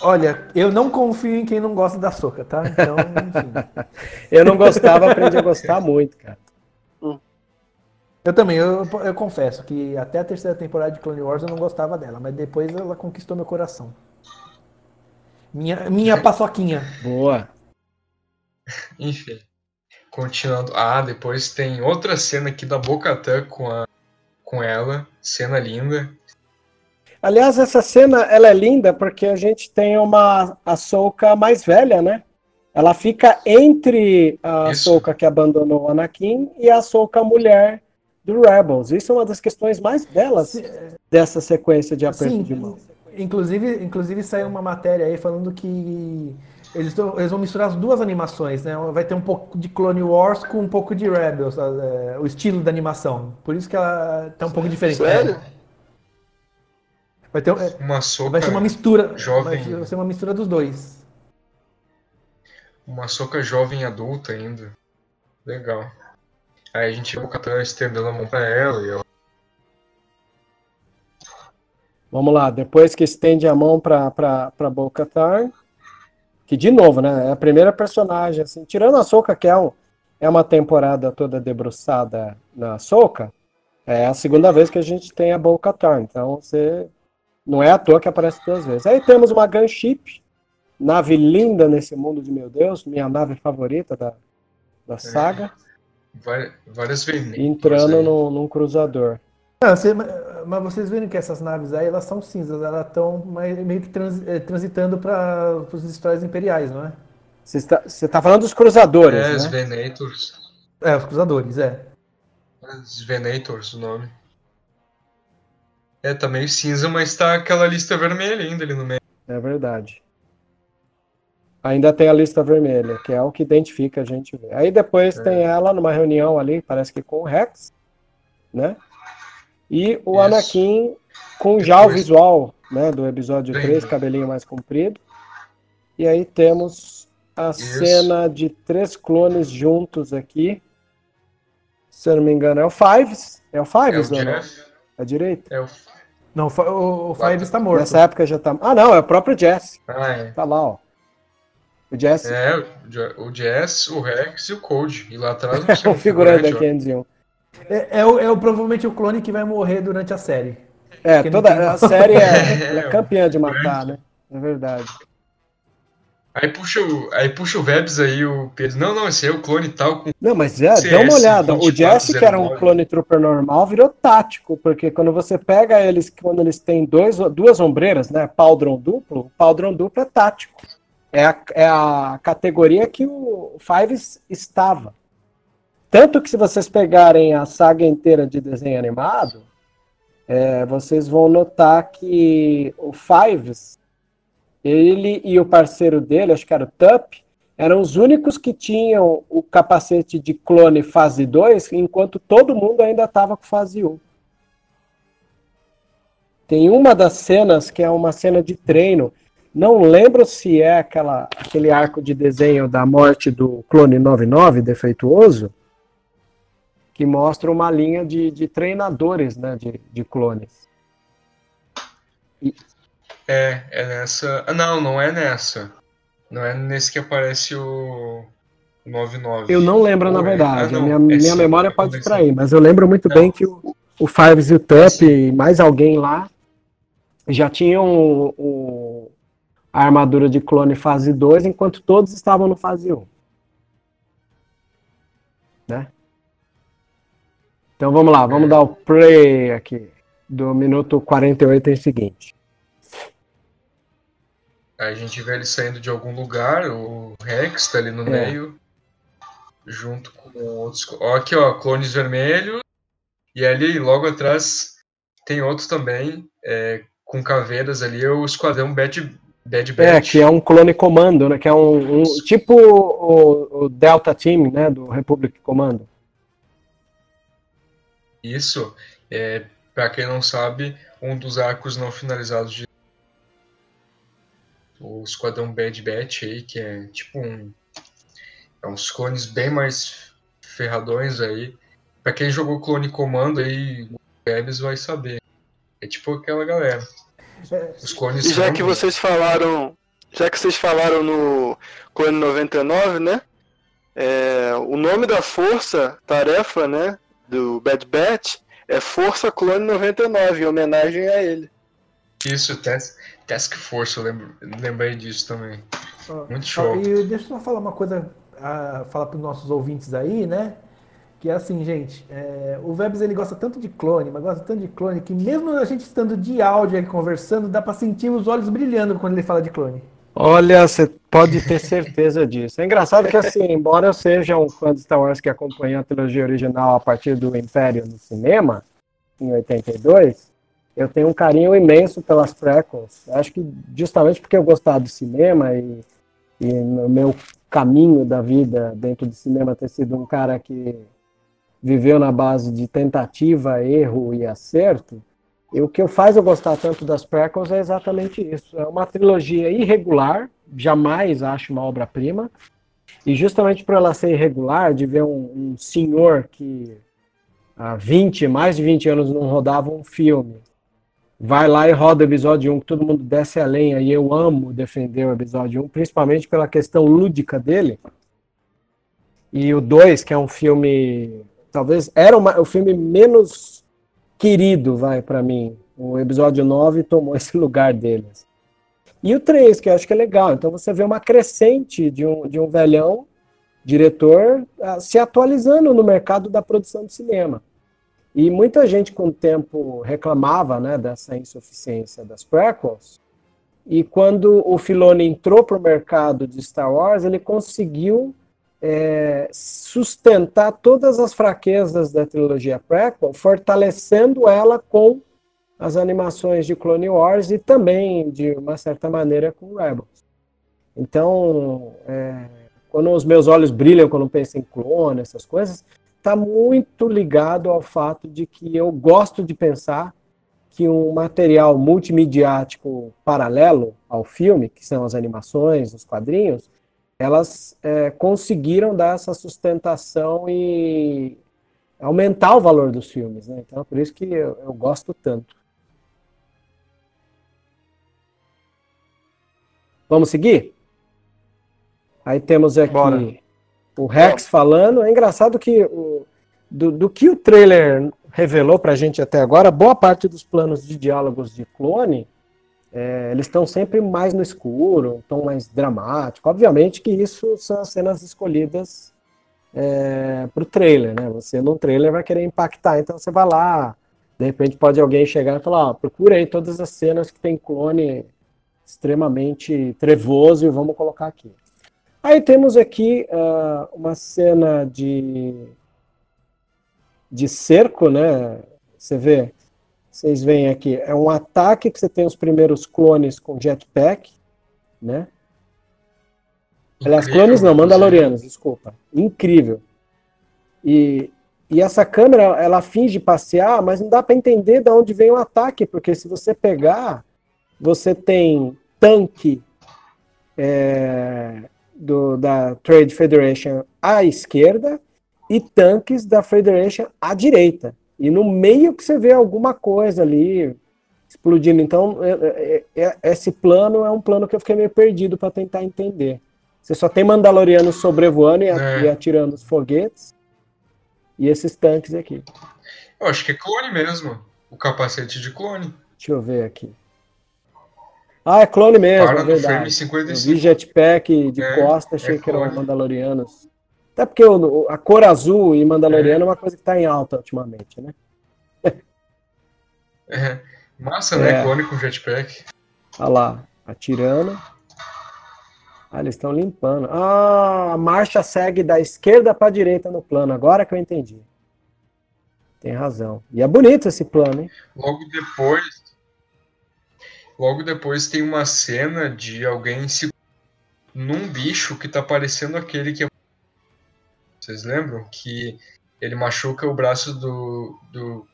C: Olha, eu não confio em quem não gosta da Soca, tá? Então, enfim.
A: Eu não gostava, aprendi a gostar muito, cara.
C: Eu também, eu, eu confesso que até a terceira temporada de Clone Wars eu não gostava dela, mas depois ela conquistou meu coração. Minha, minha paçoquinha.
A: Boa.
D: Enfim. Continuando. Ah, depois tem outra cena aqui da Bocatã com, a, com ela. Cena linda.
A: Aliás, essa cena ela é linda porque a gente tem uma Ahsoka mais velha, né? Ela fica entre a
D: Isso.
A: Ahsoka que abandonou o Anakin e a Ahsoka mulher do Rebels. Isso é uma das questões mais belas dessa sequência de aperto
C: Sim,
A: de mão.
C: inclusive, inclusive saiu uma matéria aí falando que eles, tão- eles vão misturar as duas animações, né? Vai ter um pouco de Clone Wars com um pouco de Rebels, é, o estilo da animação. Por isso que ela tá um pouco diferente.
B: Sério?
C: Vai, ter, é,
D: Uma Soca.
C: vai ser uma mistura.
D: jovem.
C: Vai ser uma mistura dos dois.
D: Uma Soca jovem adulta ainda. Legal. Aí a gente vê a Bocatã estendendo a mão pra ela e ela.
A: Vamos lá, depois que estende a mão para para Bo-Katan, que de novo, né, é a primeira personagem, assim, tirando a Soca, que é, um, é uma temporada toda debruçada na Soca, é a segunda vez que a gente tem a Bo-Katan, então você não é à toa que aparece duas vezes. Aí temos uma gunship, nave linda nesse mundo de meu Deus, minha nave favorita da, da saga,
D: Várias, várias vermelhas.
A: entrando no, num cruzador.
C: Não, você- mas vocês viram que essas naves aí, elas são cinzas, elas estão meio que trans- eh, transitando para os destroyers imperiais, não é?
A: Você está, você tá falando dos cruzadores,
D: É, os
A: né?
D: Venators.
C: É, os cruzadores, é.
D: Os Venators, o nome. É, tá meio cinza, mas tá aquela lista vermelha ainda ali no meio.
A: É verdade. Ainda tem a lista vermelha, que é o que identifica a gente. Aí depois tem ela numa reunião ali, parece que com o Rex, né? E o
D: Isso.
A: Anakin com já o visual, né, do episódio
D: Bem,
A: 3,
D: né?
A: cabelinho mais comprido. E aí temos a
D: Isso.
A: cena de três clones juntos aqui. Se eu não me engano, é o Fives. É o
D: É o
A: Fives, ou não?
D: Jeff.
A: É direito?
D: É o.
C: Não, o o, Five está morto.
A: Nessa época já tá. Ah, não, é o próprio Jesse.
D: Ah, é.
A: Tá lá, ó. O Jesse
D: É, o Je- o Jess, o Rex e o Code. E lá atrás não sei
A: é o figurante.
C: É, é o, é o- provavelmente o clone que vai morrer durante a série.
A: É, toda a série é, ela é campeã de matar, né? É verdade.
D: Aí puxa o, aí puxa o Vebs aí, o Pedro. Não, não, esse aí é o clone tal. Com...
A: Não, mas é,
D: CS
A: dê uma olhada. O Jesse, que era um
D: 2409.
A: clone trooper normal, virou tático, porque quando você pega eles, quando eles têm dois, duas ombreiras, né? Paldron duplo, o Paldron duplo é tático. É a, é a categoria que o Fives estava. Tanto que se vocês pegarem a saga inteira de desenho animado, é, vocês vão notar que o Fives, ele e o parceiro dele, acho que era o Tup, eram os únicos que tinham o capacete de clone fase 2, enquanto todo mundo ainda estava com fase 1. Tem uma das cenas que é uma cena de treino. Não lembro se é aquela, aquele arco de desenho da morte do clone 99 defeituoso, que mostra uma linha de, de treinadores né, de, de clones.
D: É, é nessa. Ah, não, não é nessa. Não é nesse que aparece o. o 99.
A: Eu não lembro, na
D: Ou é-
A: verdade.
D: ah,
A: A
D: não,
A: minha,
D: é
A: minha
D: sim,
A: memória
D: é
A: pode distrair, mas eu lembro muito
D: Não.
A: bem que o, o Fives e o Tup e mais alguém lá já tinham o, o- a armadura de clone fase 2, enquanto todos estavam no fase 1. Né? Então vamos lá, vamos dar o play aqui do minuto 48 em seguinte.
D: Aí a gente vê ele saindo de algum lugar, o Rex tá ali no
A: É.
D: meio, junto com outros. Ó, aqui, ó, clones vermelhos. E ali, logo atrás, tem outro também, é, com caveiras ali, é o Esquadrão Bad, Bad Batch.
A: É, que é um clone comando, né? Que é um, um- tipo o, o Delta Team, né? Do Republic Commando.
D: Isso, é, para quem não sabe, um dos arcos não finalizados de o Esquadrão Bad Batch aí, que é tipo um é uns clones bem mais ferradões aí. Pra quem jogou Clone Comando aí, o Webs vai saber. É tipo aquela galera. Os clones
B: E já que vocês falaram, já que vocês falaram no Clone 99, né? é, o nome da força, tarefa, né? Do Bad Batch é Força Clone 99, em homenagem a ele.
D: Isso, Task, Task Force, eu lembro, lembrei disso também.
C: Ó,
D: Muito show.
C: E deixa eu só falar uma coisa, ah, falar para os nossos ouvintes aí, né? Que é assim, gente, é, o Vebs ele gosta tanto de clone, mas gosta tanto de clone, que mesmo a gente estando de áudio aqui conversando, dá para sentir os olhos brilhando quando ele fala de clone.
A: Olha, você pode ter certeza disso. É engraçado que, assim, embora eu seja um fã de Star Wars que acompanha a trilogia original a partir do Império no cinema, em 82, eu tenho um carinho imenso pelas prequels. Acho que justamente porque eu gostava do cinema e, e no meu caminho da vida dentro do cinema ter sido um cara que viveu na base de tentativa, erro e acerto, e o que eu faz eu gostar tanto das prequels é exatamente isso. É uma trilogia irregular, jamais acho uma obra-prima. E justamente por ela ser irregular, de ver um, um senhor que há 20, mais de 20 anos não rodava um filme, vai lá e roda o episódio 1, que todo mundo desce a lenha, e eu amo defender o episódio 1, principalmente pela questão lúdica dele. E o 2, que é um filme. Talvez era uma- o filme menos querido, vai, para mim. O episódio 9 tomou esse lugar deles. E o 3, que eu acho que é legal. Então você vê uma crescente de um, de um velhão diretor ah, se atualizando no mercado da produção de cinema. E muita gente com o tempo reclamava né, dessa insuficiência das prequels. E quando o Filoni entrou para o mercado de Star Wars, ele conseguiu é, sustentar todas as fraquezas da trilogia prequel, fortalecendo ela com as animações de Clone Wars e também, de uma certa maneira, com Rebels. Então, é, quando os meus olhos brilham quando penso em clone, essas coisas, está muito ligado ao fato de que eu gosto de pensar que um material multimediático paralelo ao filme, que são as animações, os quadrinhos, elas é, conseguiram dar essa sustentação e aumentar o valor dos filmes. Né? Então, é por isso que eu, eu gosto tanto. Vamos seguir? Aí temos aqui Bora. O Rex falando. É engraçado que o, do, do que o trailer revelou pra gente até agora, boa parte dos planos de diálogos de clone, é, eles estão sempre mais no escuro, tom mais dramático. Obviamente que isso são as cenas escolhidas é, para o trailer, né? Você no trailer vai querer impactar, então você vai lá, de repente pode alguém chegar e falar, ó, procura aí todas as cenas que tem clone extremamente trevoso e vamos colocar aqui. Aí temos aqui uh, uma cena de, de cerco, né? Você vê, vocês veem aqui, é um ataque que você tem os primeiros clones com jetpack, né? Aliás, clones não, Mandalorianos, desculpa. Incrível. E, e essa câmera, ela finge passear, mas não dá para entender de onde vem o ataque, porque se você pegar, você tem tanque é, do, da Trade Federation à esquerda e tanques da Federation à direita. E no meio que você vê alguma coisa ali explodindo. Então, é, é, é, esse plano é um plano que eu fiquei meio perdido para tentar entender. Você só tem Mandalorianos sobrevoando e, é. e atirando os foguetes. E esses tanques aqui.
D: Eu acho que é clone mesmo. O capacete de clone.
A: Deixa eu ver aqui. Ah, é clone mesmo,
D: Para
A: é verdade.
D: Frame 55.
A: Eu vi jetpack de é, costa, achei é que eram Mandalorianos. Até porque o, a cor azul e Mandaloriano é, uma coisa que está em alta ultimamente, né?
D: É. Massa, né? É. Clone com jetpack.
A: Olha lá, atirando. Ah, eles estão limpando. Ah, a marcha segue da esquerda para a direita no plano. Agora que eu entendi. Tem razão. E é bonito esse plano, hein?
D: Logo depois, Logo depois tem uma cena de alguém se num bicho que tá parecendo aquele que vocês lembram que ele machuca o braço do do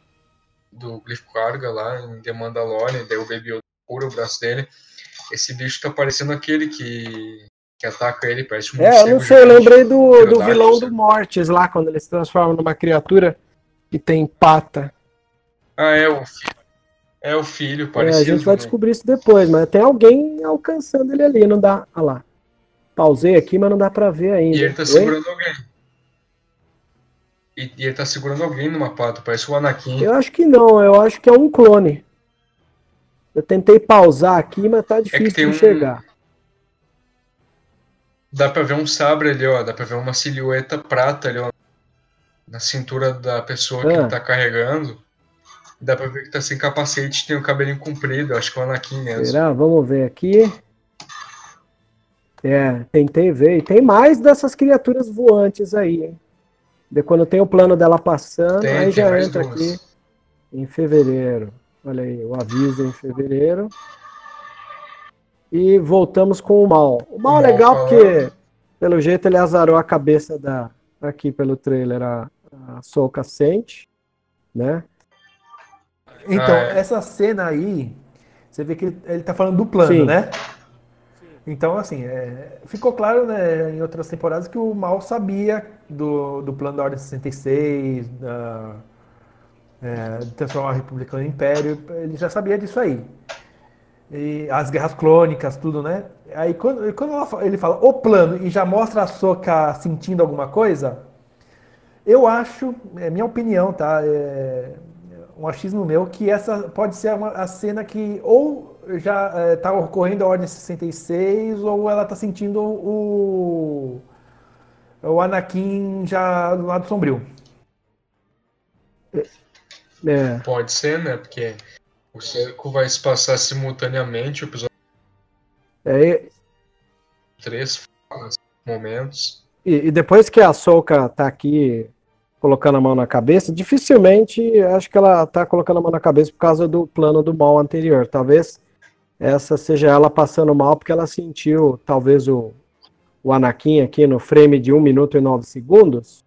D: do Glyph Carga lá em The Mandalorian, daí o Baby Yoda cura o braço dele. Esse bicho tá parecendo aquele que que ataca ele, parece
A: um É, eu não sei, eu lembrei do, do vilão do Mortis lá, quando ele se transforma numa criatura que tem pata.
D: Ah, é, o filho é o filho, parecido.
A: É, a gente vai descobrir isso depois, mas tem alguém alcançando ele ali, não dá. Olha lá. Pausei aqui, mas não dá pra ver ainda.
D: E ele tá Oi? segurando alguém. E, e, ele tá segurando alguém numa pata, parece o Anakin.
A: Eu acho que não, eu acho que é um clone. Eu tentei pausar aqui, mas tá é difícil é de enxergar. Um...
D: Dá pra ver um sabre ali, ó. Dá pra ver uma silhueta prata ali, ó. Na cintura da pessoa ah. que ele tá carregando. Dá pra ver que tá sem capacete, tem o cabelinho comprido, acho que é o Anakin mesmo.
A: Será? Vamos ver aqui. É, tentei ver. E tem mais dessas criaturas voantes aí, hein? De quando tem o plano dela passando, tem, aí já entra duas. aqui em fevereiro. Olha aí, o aviso em fevereiro. E voltamos com o mal. O mal é legal porque, pelo jeito, ele azarou a cabeça da. Aqui pelo trailer, a, a Soul Sente, né?
C: Então, ah, é. essa cena aí, você vê que ele, ele tá falando do plano, Sim. né? Então, assim, é, ficou claro né, em outras temporadas que o Mal sabia do, do plano da Ordem 66, da, é, de transformar a República no Império, ele já sabia disso aí. E as guerras clônicas, tudo, né? Aí quando, quando ele fala o plano e já mostra a Soca sentindo alguma coisa, eu acho, é minha opinião, tá? É, um achismo meu, que essa pode ser uma, a cena que ou já está é, ocorrendo a Ordem 66, ou ela está sentindo o, o Anakin já do lado sombrio.
A: É.
D: Pode ser, né? Porque o cerco vai se passar simultaneamente, o episódio
A: É,
D: 3 momentos.
A: E, e depois que a Soka tá aqui colocando a mão na cabeça, dificilmente acho que ela tá colocando a mão na cabeça por causa do plano do mal anterior. Talvez essa seja ela passando mal porque ela sentiu, talvez, o, o Anakin aqui no frame de 1 minuto e 9 segundos.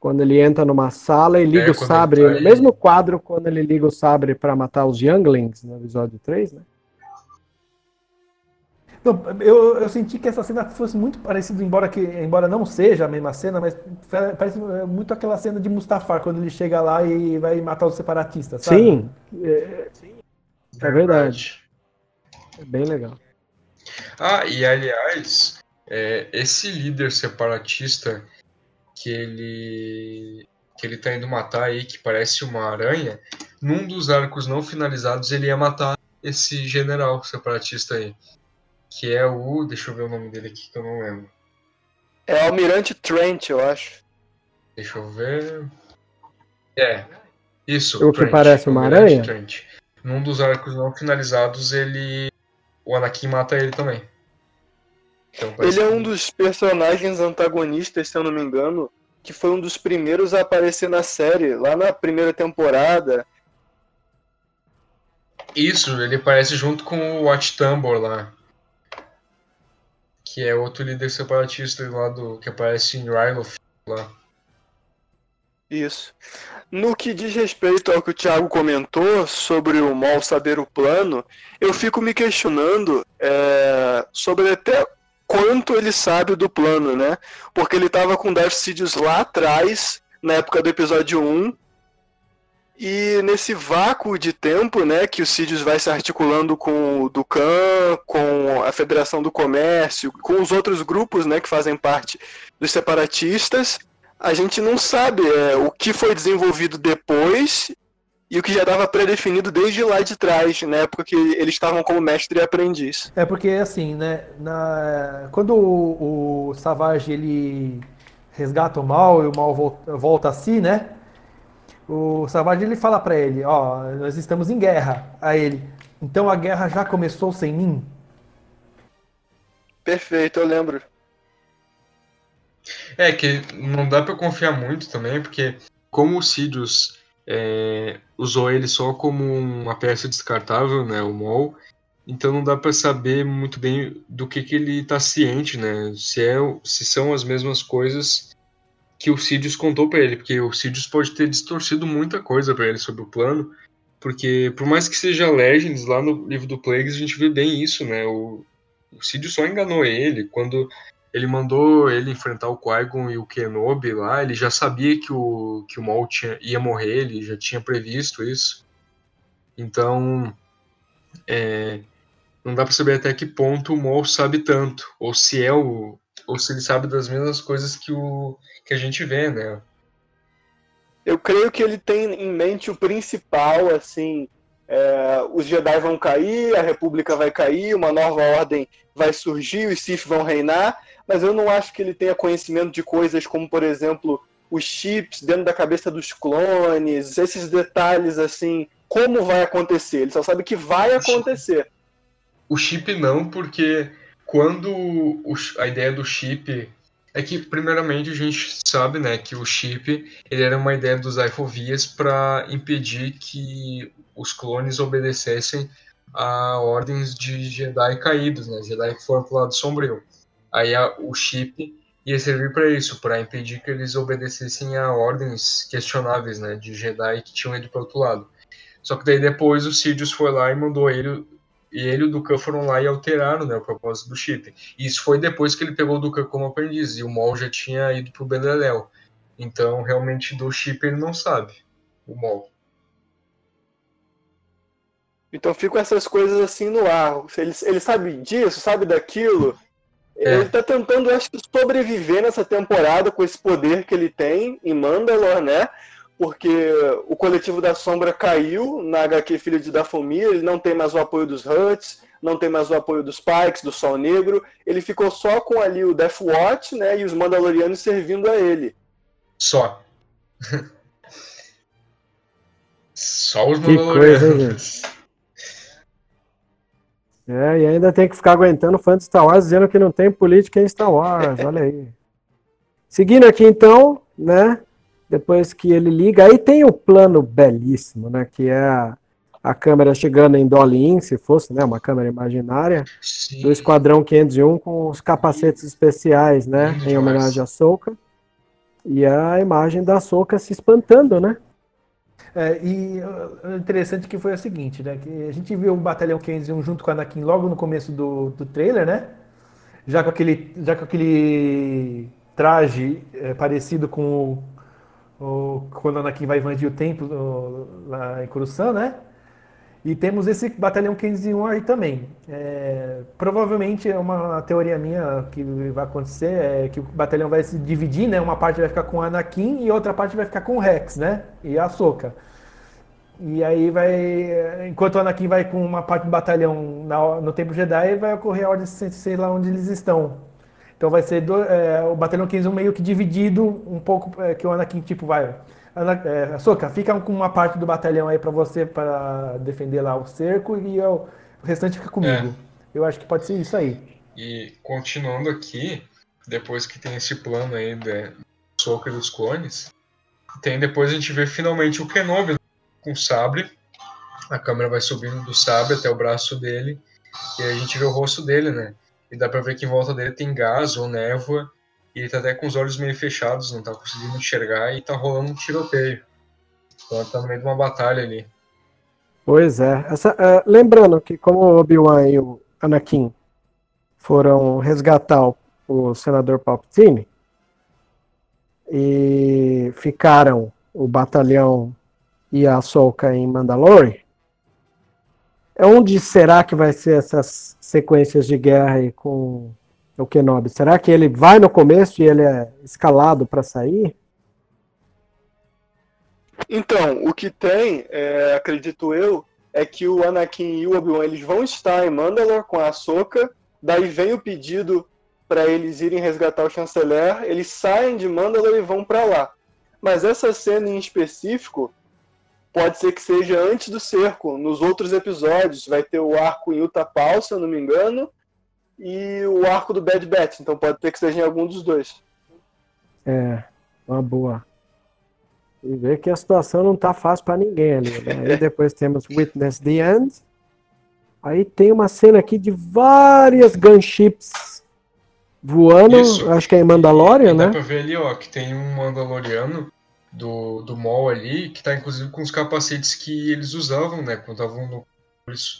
A: Quando ele entra numa sala e liga
D: É,
A: o sabre,
D: tá
A: no
D: aí.
A: mesmo quadro quando ele liga o sabre para matar os Younglings no episódio 3, né?
C: Não, eu, eu senti que essa cena fosse muito parecida, embora, que, embora não seja a mesma cena, mas parece muito aquela cena de Mustafar, quando ele chega lá e vai matar os separatistas, sabe?
A: Sim, é, é verdade. É bem legal.
D: Ah, e aliás, é, esse líder separatista que ele que ele tá indo matar aí, que parece uma aranha, num dos arcos não finalizados ele ia matar esse general separatista aí, que é o, deixa eu ver o nome dele aqui que eu não lembro.
B: É Almirante Trent, eu acho.
D: Deixa eu ver. É, isso.
A: O que parece uma
D: Almirante
A: aranha?
D: Trent. Num dos arcos não finalizados ele, o Anakin mata ele também. Então,
B: Ele é um dos personagens antagonistas, se eu não me engano, que foi um dos primeiros a aparecer na série, lá na primeira temporada.
D: Isso, ele aparece junto com o Watch Tambor lá. Que é outro líder separatista lá do. que aparece em Ryloth lá.
B: Isso. No que diz respeito ao que o Thiago comentou sobre o Maul saber o plano, eu fico me questionando é, sobre até quanto ele sabe do plano, né? Porque ele estava com Sidious lá atrás, na época do episódio 1, e nesse vácuo de tempo, né, que o Sidious vai se articulando com o Dukan, com a Federação do Comércio, com os outros grupos, né, que fazem parte dos separatistas, a gente não sabe é, o que foi desenvolvido depois e o que já estava pré-definido desde lá de trás, na época que eles estavam como mestre e aprendiz.
C: É porque assim, né? Na... Quando o, o Savage ele resgata o mal e o mal volta, volta a si, né? O Savage ele fala pra ele, ó, nós estamos em guerra. A ele, então a guerra já começou sem mim?
B: Perfeito, eu lembro.
D: É que não dá pra confiar muito também, porque como o Sidious é, usou ele só como uma peça descartável, né, o Maul, então não dá pra saber muito bem do que, que ele tá ciente, né, se, é, se são as mesmas coisas que o Sidious contou pra ele, porque o Sidious pode ter distorcido muita coisa pra ele sobre o plano, porque por mais que seja Legends, lá no livro do Plagueis a gente vê bem isso, né, o, o Sidious só enganou ele quando ele mandou ele enfrentar o Qui-Gon e o Kenobi lá, ele já sabia que o, que o Maul tinha, ia morrer, ele já tinha previsto isso. Então, é, não dá pra saber até que ponto o Maul sabe tanto, ou se é o, ou se ele sabe das mesmas coisas que o que a gente vê, né?
B: Eu creio que ele tem em mente o principal, assim, é, os Jedi vão cair, a República vai cair, uma nova ordem vai surgir, os Sith vão reinar, mas eu não acho que ele tenha conhecimento de coisas como, por exemplo, os chips dentro da cabeça dos clones, esses detalhes, assim, como vai acontecer. Ele só sabe que vai acontecer.
D: O chip não, porque quando a ideia do chip é que primeiramente a gente sabe, né, que o chip ele era uma ideia dos Ifovias para impedir que os clones obedecessem a ordens de Jedi caídos, né, Jedi que foram pro lado sombrio. Aí a, o chip ia servir para isso, para impedir que eles obedecessem a ordens questionáveis, né, de Jedi que tinham ido para outro lado. Só que daí depois o Sidious foi lá e mandou ele e ele e o Dukan foram lá e alteraram né, o propósito do chip. E isso foi depois que ele pegou o Dukan como aprendiz, e o Maul já tinha ido pro Beleléu. Então, realmente, do chip ele não sabe, o Maul.
B: Então ficam essas coisas assim no ar. Ele, ele sabe disso, sabe daquilo.
D: É.
B: Ele tá tentando, acho que, sobreviver nessa temporada com esse poder que ele tem em Mandalore, né? Porque o coletivo da Sombra caiu na HQ Filho de Dafomir, ele não tem mais o apoio dos Huts, não tem mais o apoio dos Pikes, do Sol Negro. Ele ficou só com ali o Death Watch, né? E os Mandalorianos servindo a ele.
D: Só. Só os
A: Que coisa,
D: Mandalorianos.
A: É, e ainda tem que ficar aguentando fã de Star Wars dizendo que não tem política em Star Wars, olha aí. Seguindo aqui então, né? Depois que ele liga, aí tem o plano belíssimo, né? Que é a, a câmera chegando em Dolly-In, se fosse, né? Uma câmera imaginária,
D: Sim.
A: do Esquadrão 501 com os capacetes especiais, né?
D: Lindo
A: Em homenagem à Soca. E a imagem da Soca se espantando, né?
C: É, e uh, o interessante que foi o seguinte, né? Que a gente viu o Batalhão 501 junto com a Anakin logo no começo do, do trailer, né? Já com aquele, já com aquele traje é, parecido com o, o- quando Anakin vai invadir o templo lá em Coruscant, né? E temos esse Batalhão 501 aí também. É, provavelmente é uma teoria minha que vai acontecer é que o batalhão vai se dividir, né? Uma parte vai ficar com Anakin e outra parte vai ficar com Rex, né? E a Ahsoka. E aí vai. Enquanto o Anakin vai com uma parte do batalhão na- no Templo Jedi, vai ocorrer a ordem de sei lá onde eles estão. Então vai ser do- é, o batalhão 15 meio que dividido um pouco, é, que o Anakin, tipo, vai. Ana, é, Ahsoka, fica com uma parte do batalhão aí pra você para defender lá o cerco e o, restante fica comigo. Eu acho que pode ser isso aí.
D: E continuando aqui, depois que tem esse plano aí da Soca dos clones, tem depois a gente vê finalmente o Kenobi com o sabre. A câmera vai subindo do sabre até o braço dele e aí a gente vê o rosto dele, né? E dá pra ver que em volta dele tem gás ou névoa e ele tá até com os olhos meio fechados, não tá conseguindo enxergar e tá rolando um tiroteio. Então ele tá no meio de uma batalha ali.
A: Pois é. Essa, é, lembrando que como o Obi-Wan e o Anakin foram resgatar o, o senador Palpatine e ficaram o batalhão e a Ahsoka em Mandalore, é onde será que vai ser essas sequências de guerra com o Kenobi? Será que ele vai no começo e ele é escalado para sair?
B: Então, o que tem, é, acredito eu, é que o Anakin e o Obi-Wan eles vão estar em Mandalore com a Ahsoka, daí vem o pedido para eles irem resgatar o chanceler, eles saem de Mandalore e vão para lá. Mas essa cena em específico pode ser que seja antes do cerco. Nos outros episódios vai ter o arco em Utapau, se eu não me engano, e o arco do Bad Batch, então pode ter que seja em algum dos dois.
A: É, uma boa. E ver que a situação não tá fácil para ninguém ali, né? Aí depois temos Witness the End. Aí tem uma cena aqui de várias gunships voando,
D: Isso.
A: acho que é em Mandalorian,
D: E dá
A: né?
D: pra ver ali, ó, que tem um Mandaloriano do, do Mall ali, que tá inclusive com os capacetes que eles usavam, né? Quando estavam no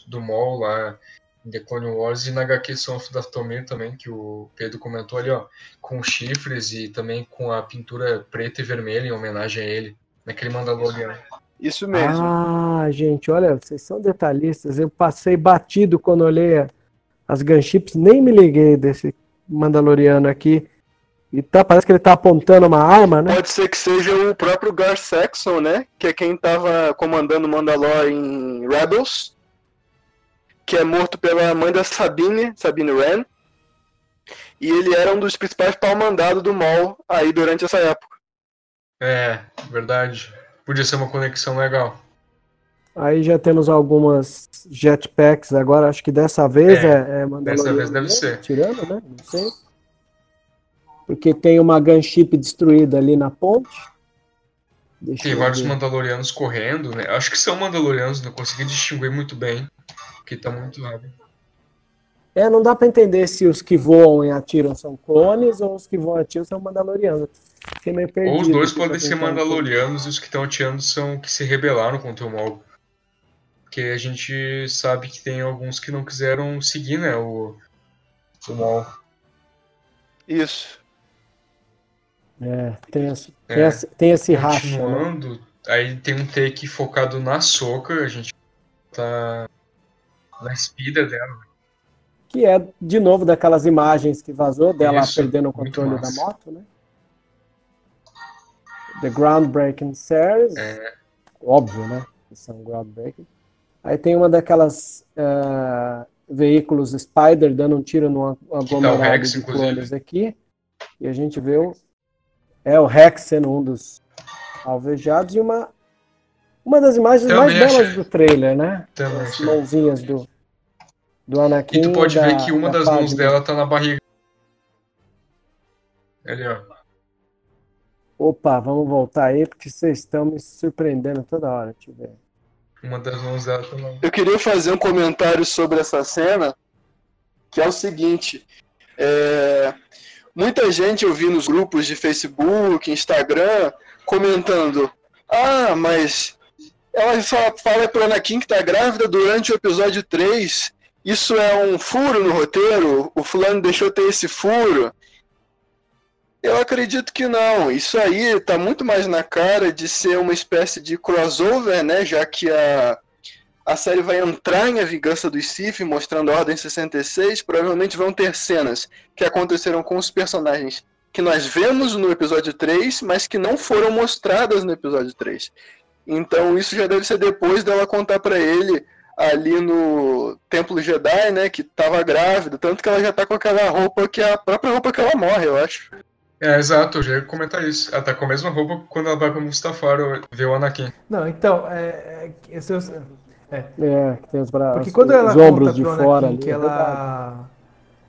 D: do Mall lá em The Clone Wars e na HQ Son of Dathomir também, que o Pedro comentou ali, ó, com chifres e também com a pintura preta e vermelha em homenagem a ele, naquele Mandaloriano.
B: Isso mesmo.
A: Ah, gente, olha, vocês são detalhistas. Eu passei batido quando olhei as gunships, nem me liguei desse Mandaloriano aqui. E tá, parece que ele tá apontando uma arma, né?
B: Pode ser que seja o próprio Gar Saxon, né? Que é quem tava comandando Mandalore em Rebels. Que é morto pela mãe da Sabine, Sabine Wren. E ele era um dos principais pau-mandados do Maul aí durante essa época.
D: É, verdade. Podia ser uma conexão legal.
A: Aí já temos algumas jetpacks agora, acho que dessa vez
D: É,
A: é, é Mandaloriano
D: dessa vez deve
A: mesmo,
D: ser.
A: Tirando, né? Não sei. Porque tem uma gunship destruída ali na ponte. Deixa
D: Tem vários
A: ver.
D: Mandalorianos correndo, né? Acho que são Mandalorianos, não consegui distinguir muito bem, porque tá muito rápido.
A: É, não dá pra entender se os que voam e atiram são clones ou os que voam e atiram são Mandalorianos. Fiquei meio perdido.
D: Ou os dois podem ser. Mandalorianos e os que estão atirando são que se rebelaram contra o mal. Porque a gente sabe que tem alguns que não quiseram seguir, né, o, o mal.
B: Isso.
A: É, tem esse,
D: É.
A: tem esse, tem esse racha, né?
D: Aí tem um take focado na Soca, a gente tá na speeder dela.
A: Que é, de novo, daquelas imagens que vazou dela
D: Isso,
A: perdendo o controle da moto, né? The Groundbreaking Series.
D: É.
A: Óbvio, né? Que são groundbreaking. Aí tem uma daquelas ah, veículos Spider dando um tiro num aglomerado
D: Rex,
A: de clones aqui. E a gente vê o, é, o Rex sendo um dos alvejados e uma, Uma das imagens
D: Também
A: mais belas do trailer, né?
D: Também
A: As
D: achei.
A: mãozinhas do, do Anakin.
D: E tu pode
A: da-
D: ver que uma
A: da
D: das mãos dela tá na barriga. Ali, ó.
A: Opa, vamos voltar aí, porque vocês estão me surpreendendo toda hora. Deixa eu ver.
D: Uma das mãos dela tá na.
B: Eu queria fazer um comentário sobre essa cena, que é o seguinte. é, Muita gente eu vi nos grupos de Facebook, Instagram, comentando: Ah, mas ela fa- fala pro Anakin que tá grávida durante o episódio 3. Isso é um furo no roteiro? O fulano deixou ter esse furo? Eu acredito que não. Isso aí tá muito mais na cara de ser uma espécie de crossover, né? Já que a, a série vai entrar em A Vingança dos Sith, mostrando a Ordem 66. Provavelmente vão ter cenas que aconteceram com os personagens que nós vemos no episódio 3, mas que não foram mostradas no episódio 3. Então isso já deve ser depois dela contar pra ele ali no Templo Jedi, né, que tava grávida, tanto que ela já tá com aquela roupa que é a própria roupa que ela morre, eu acho.
D: É, exato, eu já ia comentar isso. Ela tá com a mesma roupa quando ela vai pra Mustafar ver o Anakin.
C: Não, então, é, é, esse é
A: É, que tem os braços,
C: Porque quando ela
A: os ombros de fora ali.
C: que
A: é
C: ela,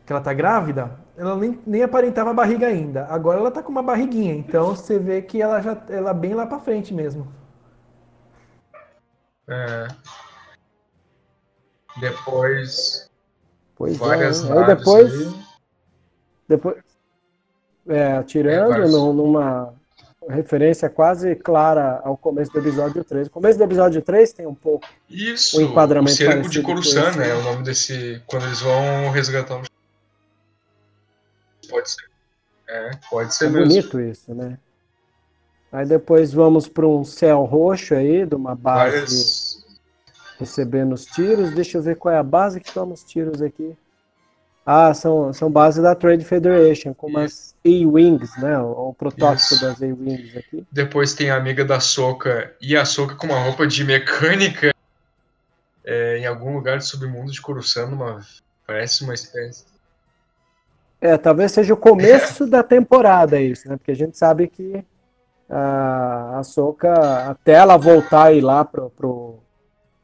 C: que ela tá grávida, ela nem, nem aparentava a barriga ainda. Agora ela tá com uma barriguinha, então você vê que ela já ela é bem lá pra frente mesmo.
D: É. Depois.
A: Pois
D: várias
A: é. Aí depois,
D: aí.
A: depois é, atirando
D: É,
A: numa referência quase clara ao começo do episódio 3. O começo do episódio 3 tem um pouco.
D: Isso,
A: o enquadramento
D: o cerco de Coruscant, né? É o nome desse. Quando eles vão resgatar o. Pode ser. É, pode ser
A: É
D: mesmo.
A: bonito isso, né? Aí depois vamos para um céu roxo aí, de uma base
D: Várias.
A: recebendo os tiros. Deixa eu ver qual é a base que toma os tiros aqui. Ah, são, são bases da Trade Federation, como as A-Wings, né? O, o protótipo
D: Isso.
A: das A-Wings aqui.
D: Depois tem a amiga da Soca e a Soca com uma roupa de mecânica é, em algum lugar do submundo de Coruscant, uma, parece uma espécie.
A: É, talvez seja o começo da temporada isso, né? Porque a gente sabe que a, a Soca, até ela voltar aí lá pro, pro,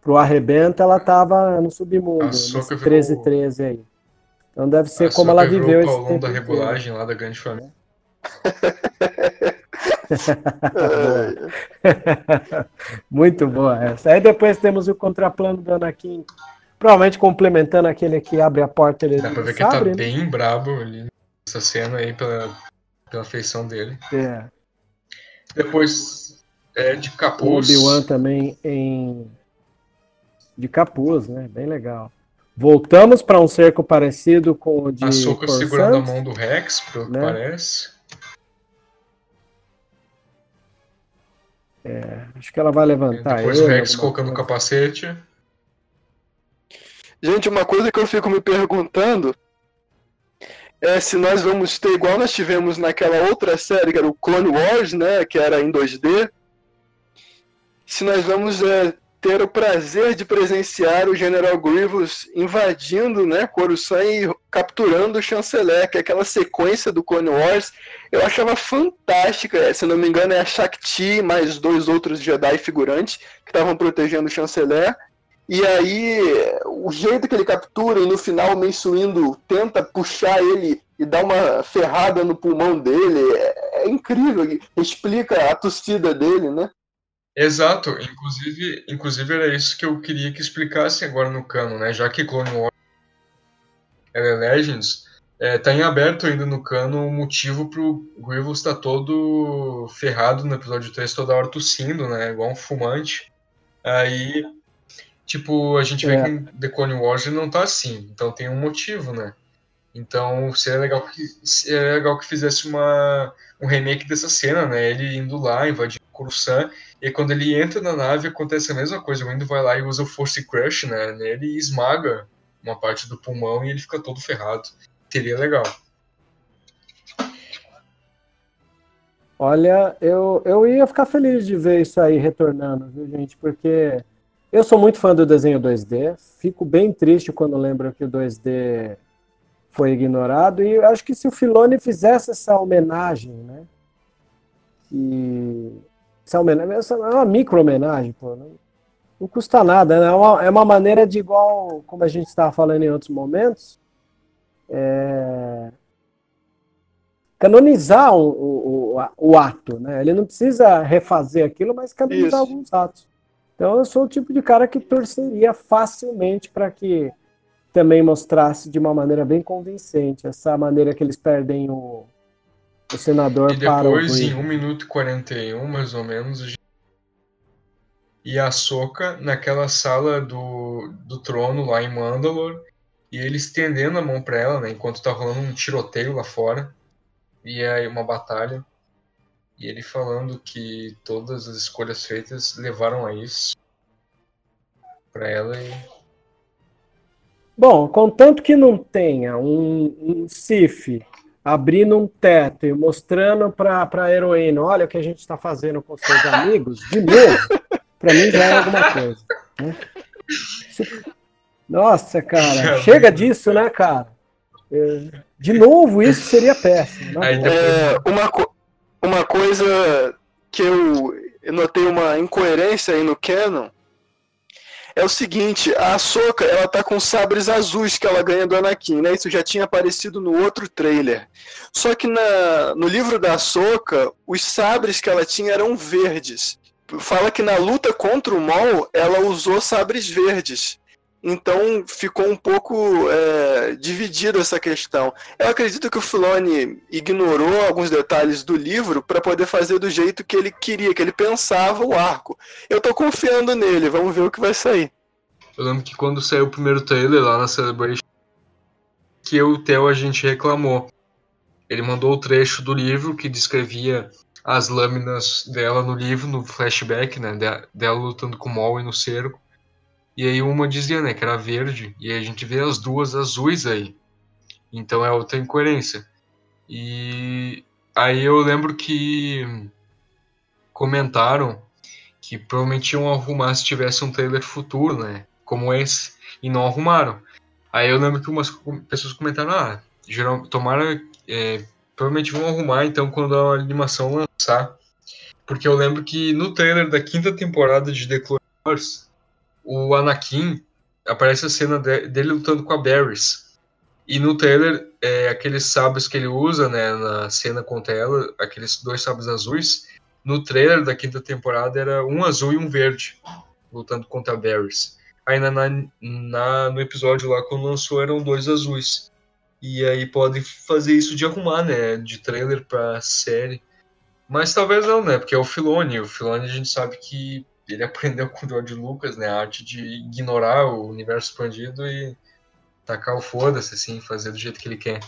A: pro arrebento, ela tava no submundo, nesse
D: Ahsoka virou-
A: 13-13 aí. Então deve ser
D: a
A: como ela viveu
D: o
A: esse tempo
D: da regulagem lá da grande família.
A: Muito boa essa. Aí depois temos o contraplano do Anakin, provavelmente complementando aquele que abre a porta ele
D: Dá pra ver que
A: sabre,
D: ele tá
A: né?
D: bem brabo ali nessa cena aí pela, pela feição dele.
A: É.
D: Depois é de
A: O
D: capuz.
A: Obi-Wan também em de capuz, né? Bem legal. Voltamos para um cerco parecido com o de
D: A Soca segurando a mão do Rex, pelo que
A: né?
D: parece.
A: Acho que ela vai levantar
D: Depois
A: ele,
D: o Rex colocando o capacete.
B: Gente, uma coisa que eu fico me perguntando é se nós vamos ter, igual nós tivemos naquela outra série, que era o Clone Wars, né, que era em 2D, se nós vamos é, ter o prazer de presenciar o General Grievous invadindo, né, Coruscant e capturando o Chanceler, que é aquela sequência do Clone Wars, eu achava fantástica, se não me engano é a Shakti mais dois outros Jedi figurantes que estavam protegendo o Chanceler, e aí, o jeito que ele captura e no final o Windu tenta puxar ele e dar uma ferrada no pulmão dele, é, é incrível. Explica a tossida dele, né?
D: Exato, inclusive, inclusive era isso que eu queria que explicassem agora no cano, né? Já que Clone Wars ela é Legends, é, tá em aberto ainda no cano o motivo pro Grievous estar todo ferrado no episódio 3, toda hora tossindo, né? Igual um fumante. Aí, tipo, a gente vê
A: É.
D: que em The Clone Wars não tá assim, então tem um motivo, né? Então seria legal que, seria legal que fizesse uma, um remake dessa cena, né? Ele indo lá, invadindo Coruscant, e quando ele entra na nave acontece a mesma coisa. O Windu vai lá e usa o Force Crush, né? Nele e esmaga uma parte do pulmão e ele fica todo ferrado. Seria legal.
A: Olha, eu, eu ia ficar feliz de ver isso aí retornando, viu, gente? Porque eu sou muito fã do desenho 2D, fico bem triste quando lembro que o 2D foi ignorado, e acho que se o Filoni fizesse essa homenagem, né? Que essa homenagem, essa é uma micro homenagem, pô. Não, não custa nada, né? É uma, é uma maneira de igual, como a gente estava falando em outros momentos, é, canonizar o, o, o, o ato, né? Ele não precisa refazer aquilo, mas canonizar
B: Isso.
A: alguns atos. Então eu sou o tipo de cara que torceria facilmente para que também mostrasse de uma maneira bem convincente essa maneira que eles perdem o, o senador
D: E
A: para
D: depois, em
A: Green.
D: 1 minuto e 41, mais ou menos, a gente- e a Soca naquela sala do, do trono lá em Mandalore, e ele estendendo a mão pra ela, né, enquanto tá rolando um tiroteio lá fora, e aí uma batalha, e ele falando que todas as escolhas feitas levaram a isso pra ela e
A: Bom, contanto que não tenha um, um Sif abrindo um teto e mostrando para a heroína, olha o que a gente está fazendo com seus amigos, de novo, para mim já é alguma coisa. né? Nossa, cara,
D: Já
A: chega
D: vi.
A: disso, né, cara? É, De novo, isso seria péssimo. né?
B: É, uma, co- uma coisa que eu notei uma incoerência aí no canon é o seguinte, a Ahsoka, ela tá com sabres azuis que ela ganha do Anakin, né? Isso já tinha aparecido no outro trailer. Só que na, no livro da Ahsoka, os sabres que ela tinha eram verdes. Fala que na luta contra o Maul, ela usou sabres verdes. Então ficou um pouco é, dividida essa questão. Eu acredito que o Filoni ignorou alguns detalhes do livro para poder fazer do jeito que ele queria, que ele pensava o arco. Eu tô confiando nele, vamos ver o que vai sair.
D: Eu lembro que quando saiu o primeiro trailer lá na Celebration, que o Theo a gente reclamou. Ele mandou o trecho do livro que descrevia as lâminas dela no livro, no flashback, né? de- Dela lutando com o Maul e no cerco. E aí uma dizia, né, que era verde, e a gente vê as duas azuis aí. Então é outra incoerência. E aí eu lembro que comentaram que provavelmente iam arrumar se tivesse um trailer futuro, né? Como esse, e não arrumaram. Aí eu lembro que umas pessoas comentaram, ah, geral, tomara, é, provavelmente vão arrumar então quando a animação lançar. Porque eu lembro que no trailer da quinta temporada de The Clone Wars, o Anakin aparece a cena de- dele lutando com a Barris. E no trailer, é, aqueles sabres que ele usa, né, na cena contra ela, aqueles dois sabres azuis, no trailer da quinta temporada era um azul e um verde, lutando contra a Barris. Aí na, na- no episódio lá, quando lançou, eram dois azuis. E aí podem fazer isso de arrumar, né, de trailer pra série. Mas talvez não, né, porque é o Filoni. O Filoni a gente sabe que ele aprendeu com o George Lucas, né, a arte de ignorar o universo expandido e tacar o foda-se, assim, fazer do jeito que ele quer.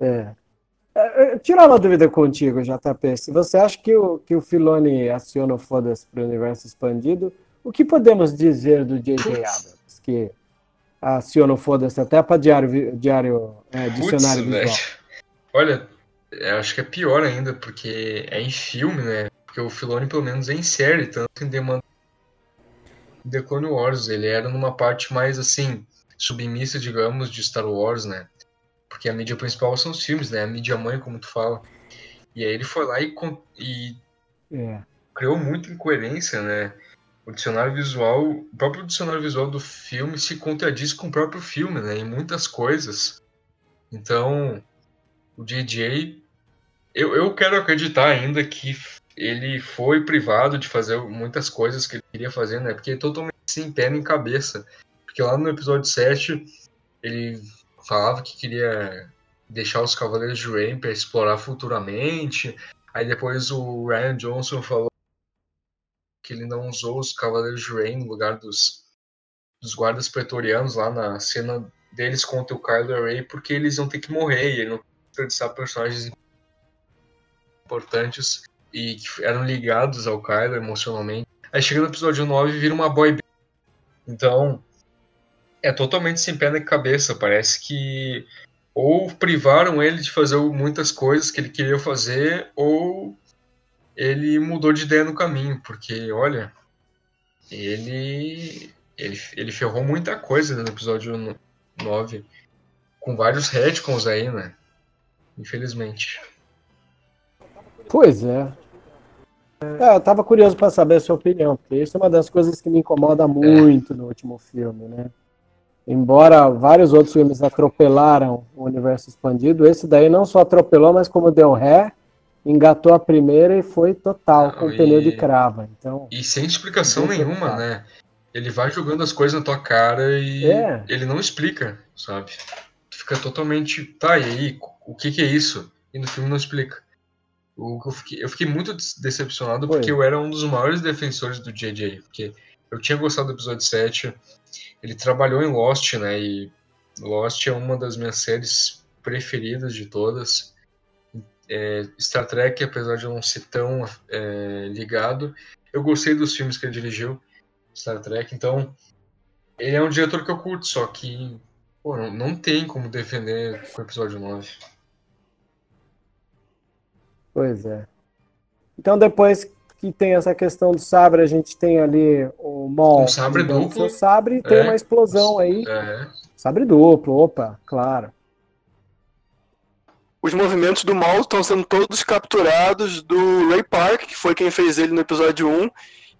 A: É. É, é, Tirar uma dúvida contigo, JP. Se você acha que o, que o Filoni aciona o foda-se para o universo expandido, o que podemos dizer do J.J. Abrams? Que aciona o foda-se até para diário, diário é, dicionário
D: velho.
A: visual.
D: Olha, eu acho que é pior ainda, porque é em filme, né? Porque o Filoni, pelo menos, é em série, tanto em The, Man- The Clone Wars. Ele era numa parte mais, assim, submissa, digamos, de Star Wars, né? Porque a mídia principal são os filmes, né? A mídia mãe, como tu fala. E aí ele foi lá e, e
A: É.
D: criou muita incoerência, né? O dicionário visual, o próprio dicionário visual do filme se contradiz com o próprio filme, né? Em muitas coisas. Então, o JJ, eu, eu quero acreditar ainda que ele foi privado de fazer muitas coisas que ele queria fazer, né? Porque é totalmente sem pé nem cabeça. Porque lá no episódio 7, ele falava que queria deixar os Cavaleiros de Rain para explorar futuramente. Aí depois o Ryan Johnson falou que ele não usou os Cavaleiros de Rain no lugar dos, dos guardas pretorianos lá na cena deles contra o Kylo Ren, porque eles iam ter que morrer e ele não desperdiçar personagens importantes e que eram ligados ao Kylo emocionalmente. Aí chega no episódio 9 e vira uma boy band. Então, é totalmente sem pé nem cabeça. Parece que ou privaram ele de fazer muitas coisas que ele queria fazer, ou ele mudou de ideia no caminho, porque olha, ele ele, ele ferrou muita coisa no episódio 9, com vários retcons aí, né? Infelizmente.
A: Pois é. É, eu tava curioso para saber a sua opinião, porque isso é uma das coisas que me incomoda muito no último filme, né? Embora vários outros filmes atropelaram o universo expandido, esse daí não só atropelou, mas como deu ré, engatou a primeira e foi total, com
D: Não,
A: o pneu
D: e-
A: de crava. Então,
D: E sem explicação nenhuma, né? Ele vai jogando as coisas na tua cara e
A: É.
D: ele não explica, sabe? Fica totalmente. Tá, e aí? O que que é isso? E no filme não explica. O eu, fiquei, eu fiquei muito decepcionado porque
A: Foi.
D: eu era um dos maiores defensores do JJ. Porque eu tinha gostado do episódio 7. Ele trabalhou em Lost, né? E Lost é uma das minhas séries preferidas de todas. É, Star Trek, apesar de eu não ser tão é, ligado, eu gostei dos filmes que ele dirigiu, Star Trek, então ele é um diretor que eu curto, só que pô, não, não tem como defender com o episódio 9.
A: pois é. Então, depois que tem essa questão do sabre, a gente tem ali o Maul
D: Um sabre duplo.
A: sabre e tem
D: É.
A: uma explosão aí.
D: É,
A: Sabre duplo, opa, claro.
B: Os movimentos do mal estão sendo todos capturados do Ray Park, que foi quem fez ele no episódio 1.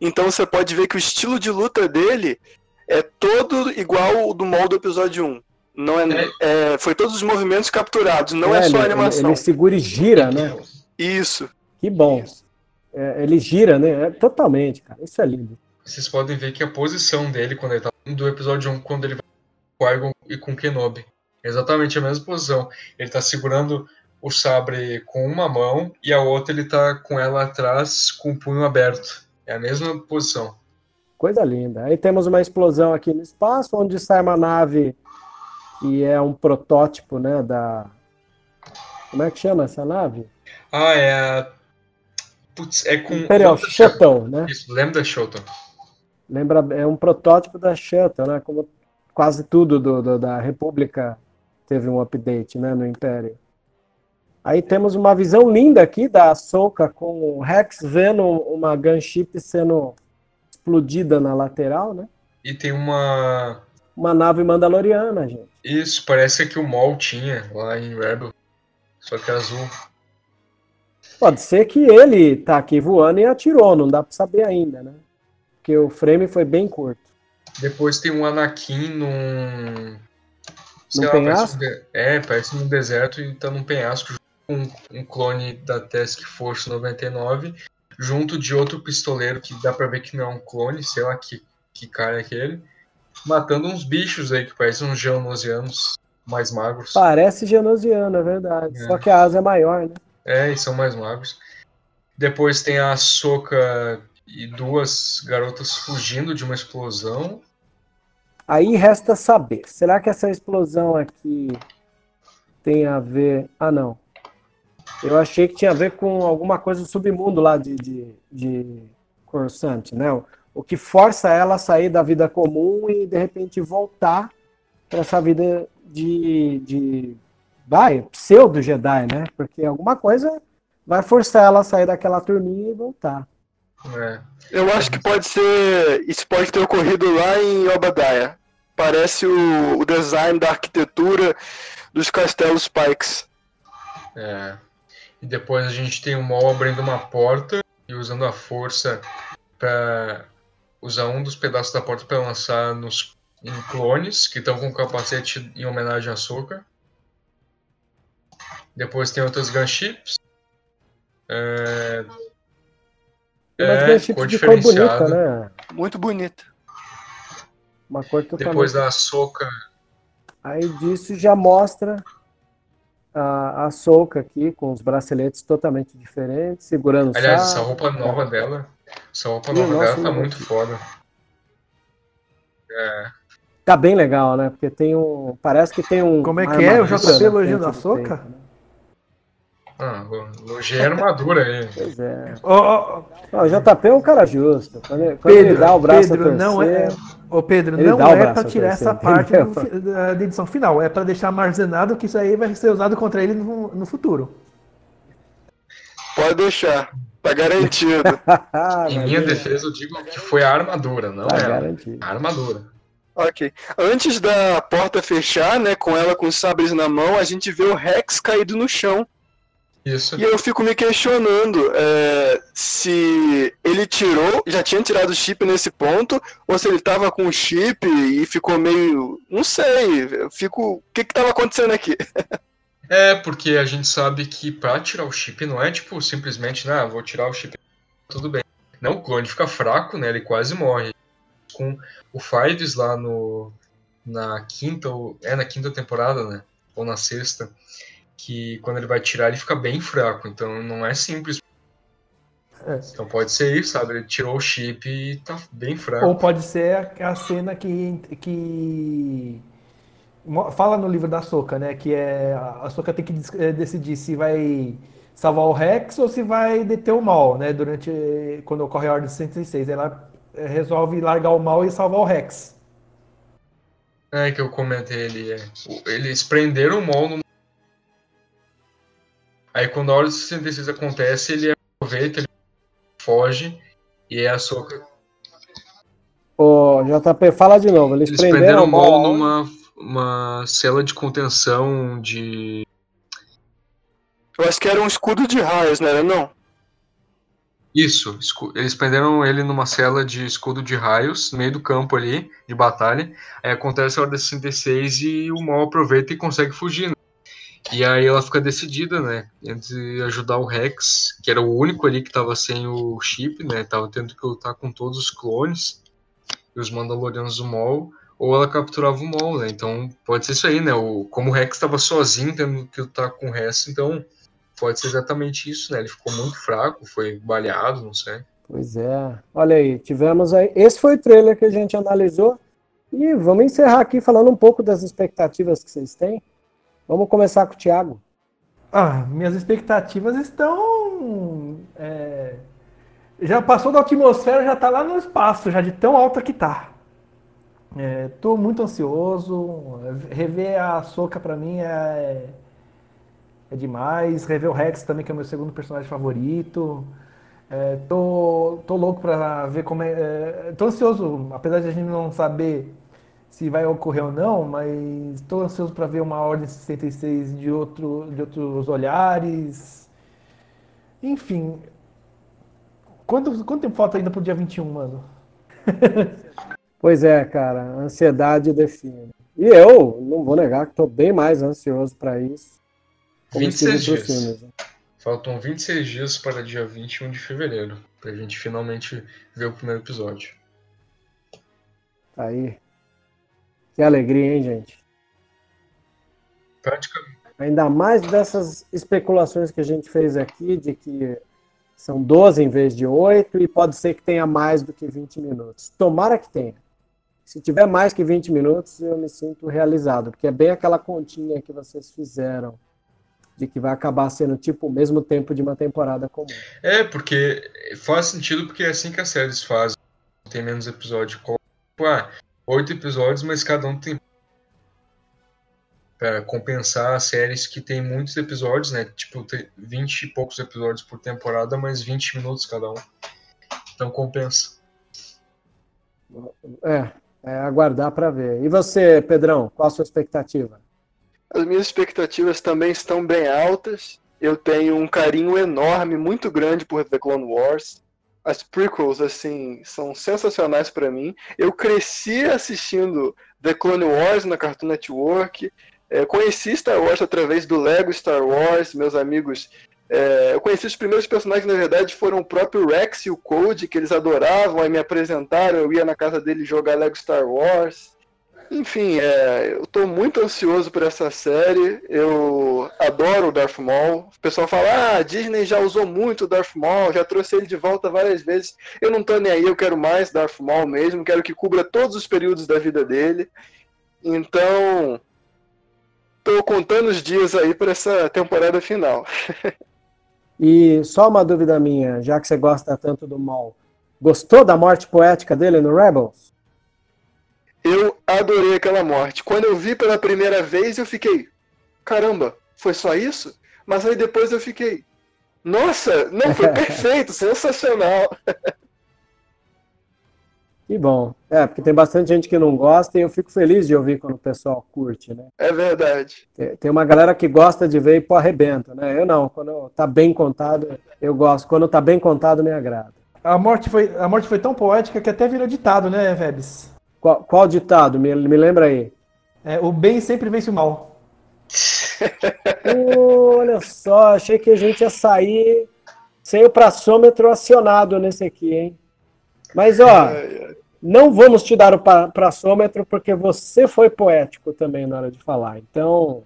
B: Então você pode ver que o estilo de luta dele é todo igual ao do mal do episódio 1. Não é, é, foi todos os movimentos capturados, não é, só a
A: ele,
B: animação.
A: ele segura e gira, né?
B: Isso.
A: Que bom. É, ele gira, né? É, totalmente, cara. Isso é lindo.
D: vocês podem ver que a posição dele quando ele tá do episódio 1, quando ele vai com Qui-Gon e com Kenobi, é exatamente a mesma posição. Ele tá segurando o sabre com uma mão e a outra ele tá com ela atrás com o punho aberto. É a mesma posição.
A: Coisa linda. Aí temos uma explosão aqui no espaço, onde sai uma nave que é um protótipo, né? Da. Como é que chama essa nave?
D: Ah, é a. Putz, é com.
A: Imperial Shuttle, né?
D: Isso, Lambda Shuttle.
A: Lembra, é um protótipo da Shuttle, né? Como quase tudo do, do- da República teve um update, né? No Império. Aí temos uma visão linda aqui da Ahsoka com o Rex vendo uma gunship sendo explodida na lateral, né?
D: E tem uma.
A: Uma nave mandaloriana, gente.
D: Isso, parece que o Maul tinha lá em Rebel. Só que azul.
A: Pode ser que ele tá aqui voando e atirou, não dá pra saber ainda, né? Porque o frame foi bem curto.
D: Depois tem um Anakin num.
A: Num
D: parece
A: penhasco?
D: um de- É, parece num deserto e tá num penhasco com um clone da Task Force 99, junto de outro pistoleiro que dá pra ver que não é um clone, sei lá que, que cara é aquele, matando uns bichos aí que parecem uns geonosianos mais magros.
A: Parece genosiano, é verdade.
D: É.
A: Só que a asa é maior, né?
D: É, e são mais magros. Depois tem a Soca e duas garotas fugindo de uma explosão.
A: Aí resta saber, será que essa explosão aqui tem a ver. Ah, não. Eu achei que tinha a ver com alguma coisa do submundo lá de, de, de Coruscant, né? O- O que força ela a sair da vida comum e de repente voltar para essa vida de, de vai, pseudo Jedi, né? Porque alguma coisa vai forçar ela a sair daquela turminha e voltar.
D: É.
B: Eu acho que pode ser. Isso pode ter ocorrido lá em Obadiah. Parece o, o design da arquitetura dos castelos Pikes.
D: É. E depois a gente tem o Maul abrindo uma porta e usando a força para usar um dos pedaços da porta para lançar nos em clones que estão com o capacete em homenagem a Soka. Depois tem outras gunships. É...
A: Mas
D: É,
A: gunship
D: cor
A: de cor bonita, né?
B: Muito bonita.
A: Uma cor totalmente
D: Depois da Soka
A: Aí disso já mostra a, a Soca aqui, com os braceletes totalmente diferentes, segurando o
D: Aliás, essa roupa nova dela, essa roupa nova
A: nossa,
D: dela tá muito foda. É,
A: Tá bem legal, né? Porque tem um. Parece que tem um.
C: Como é que é? O JP
A: na
C: elogiando a
A: do
C: Soca?
A: né?
D: ah, elogiei a armadura aí.
A: Pois é.
C: Ó, ó,
A: Ó, o JP é um cara justo. Quando ele, quando ele
C: Pedro,
A: dá o braço
C: Pedro,
A: a torcer,
C: não é. Ô Pedro,
A: Ele
C: não é
A: braço
C: pra
A: a
C: tirar essa parte do da da edição final. É pra deixar armazenado que isso aí vai ser usado contra ele no, no futuro.
B: Pode deixar. Tá garantido.
A: Ah,
D: Em minha defesa, eu digo que foi a armadura, não
A: Tá
D: ela.
A: garantido.
D: A armadura.
B: ok. Antes da porta fechar, né, com ela com os sabres na mão, a gente vê o Rex caído no chão.
D: Isso.
B: E eu fico me questionando é, se ele tirou, já tinha tirado o chip nesse ponto, ou se ele tava com o chip e ficou meio. Não sei. Eu fico. O que que tava acontecendo aqui?
D: É, porque a gente sabe que pra tirar o chip não é tipo simplesmente, né, vou tirar o chip, tudo bem. Não, o clone fica fraco, né, ele quase morre. Com o Fives lá no na quinta ou é na quinta temporada, né, ou na sexta, que quando ele vai tirar ele fica bem fraco, então não é simples.
C: É.
D: Então pode ser isso, sabe? Ele tirou o chip e tá bem fraco.
C: Ou pode ser a, a cena que, que fala no livro da Soca, né? Que é a Soca tem que eh, decidir se vai salvar o Rex ou se vai deter o mal, né? Durante quando ocorre a Ordem 66, ela eh, resolve largar o mal e salvar o Rex.
D: É que eu comentei ele. É. O- Eles prenderam o Mol no. Aí quando a Ordem 66 acontece, ele aproveita, ele foge, e é a Soca.
A: Ô, JP, fala de novo. Eles,
D: Eles prenderam o
A: Maul
D: Mol numa uma cela de contenção de.
B: Eu acho que era um escudo de raios, não era não?
D: Isso, eles prenderam ele numa cela de escudo de raios, no meio do campo ali, de batalha. Aí acontece a Ordem 66 e o Maul aproveita e consegue fugir. né? E aí ela fica decidida, né? Entre ajudar o Rex, que era o único ali que tava sem o chip, né? Tava tendo que lutar com todos os clones e os Mandalorianos do Maul, ou ela capturava o Maul, né? Então pode ser isso aí, né? O, como o Rex tava sozinho tendo que lutar com o resto, então pode ser exatamente isso, né? Ele ficou muito fraco, foi baleado, não sei.
A: Pois é. Olha aí, tivemos aí. Esse foi o trailer que a gente analisou. E vamos encerrar aqui falando um pouco das expectativas que vocês têm. Vamos começar com o Thiago.
C: Ah, minhas expectativas estão. é, já passou da atmosfera, já tá lá no espaço, já de tão alta que tá. É, muito ansioso. Rever a Soca pra mim é, é demais. Rever o Rex também, que é o meu segundo personagem favorito. É, tô, tô louco pra ver como é, é. Tô ansioso, apesar de a gente não saber se vai ocorrer ou não, mas estou ansioso para ver uma Ordem 66 de, outro, de outros olhares. Enfim. Quanto, quanto tempo falta ainda pro dia 21, mano?
A: Pois é, cara, a ansiedade define. E eu não vou negar que estou bem mais ansioso para isso. como
D: 26
A: estive pros
D: dias.
A: filmes, né?
D: Faltam 26 dias para dia 21 de fevereiro, pra gente finalmente ver o primeiro episódio.
A: Tá aí. Que alegria, hein, gente?
D: Praticamente.
A: Ainda mais dessas especulações que a gente fez aqui, de que são 12 em vez de 8 e pode ser que tenha mais do que 20 minutos. Tomara que tenha. Se tiver mais que 20 minutos, eu me sinto realizado, porque é bem aquela continha que vocês fizeram, de que vai acabar sendo tipo o mesmo tempo de uma temporada comum.
D: É, porque faz sentido porque é assim que as séries fazem. Tem menos episódio. Tipo, ah, oito episódios, mas cada um tem. Pra compensar séries que tem muitos episódios, né? Tipo, tem 20 e poucos episódios por temporada, mas 20 minutos cada um. Então compensa.
A: É, é aguardar para ver. E você, Pedrão, qual a sua expectativa?
B: As minhas expectativas também estão bem altas. Eu tenho um carinho enorme, muito grande por The Clone Wars. As prequels, assim, são sensacionais para mim. Eu cresci assistindo The Clone Wars na Cartoon Network. É, conheci Star Wars através do Lego Star Wars. Meus amigos é, eu conheci os primeiros personagens, na verdade, foram o próprio Rex e o Code, que eles adoravam, aí me apresentaram, eu ia na casa deles jogar Lego Star Wars. Enfim, é, eu estou muito ansioso por essa série. Eu adoro o Darth Maul. O pessoal fala: ah, a Disney já usou muito o Darth Maul, já trouxe ele de volta várias vezes. Eu não tô nem aí, eu quero mais Darth Maul mesmo, quero que cubra todos os períodos da vida dele. Então, tô contando os dias aí para essa temporada final.
A: E só uma dúvida minha, já que você gosta tanto do mal, gostou da morte poética dele no Rebels?
B: Eu adorei aquela morte. Quando eu vi pela primeira vez, eu fiquei, caramba, foi só isso? Mas aí depois eu fiquei, nossa, não, foi perfeito, sensacional.
A: Que bom. É, porque tem bastante gente que não gosta e eu fico feliz de ouvir quando o pessoal curte, né?
B: É verdade.
A: Tem, uma galera que gosta de ver e pô, arrebenta, né? Eu não, quando tá bem contado, eu gosto. Quando tá bem contado, me agrada.
C: A morte foi, a morte foi tão poética que até virou ditado, né, Vebs?
A: Qual, qual ditado? Me, me lembra aí.
C: É, o bem sempre vence o mal.
A: Pô, olha só, achei que a gente ia sair sem o praçômetro acionado nesse aqui, hein? Mas, ó, não vamos te dar o praçômetro porque você foi poético também na hora de falar. Então,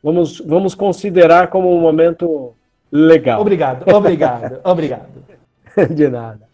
A: vamos, vamos considerar como um momento legal.
C: Obrigado, obrigado, obrigado.
A: De nada.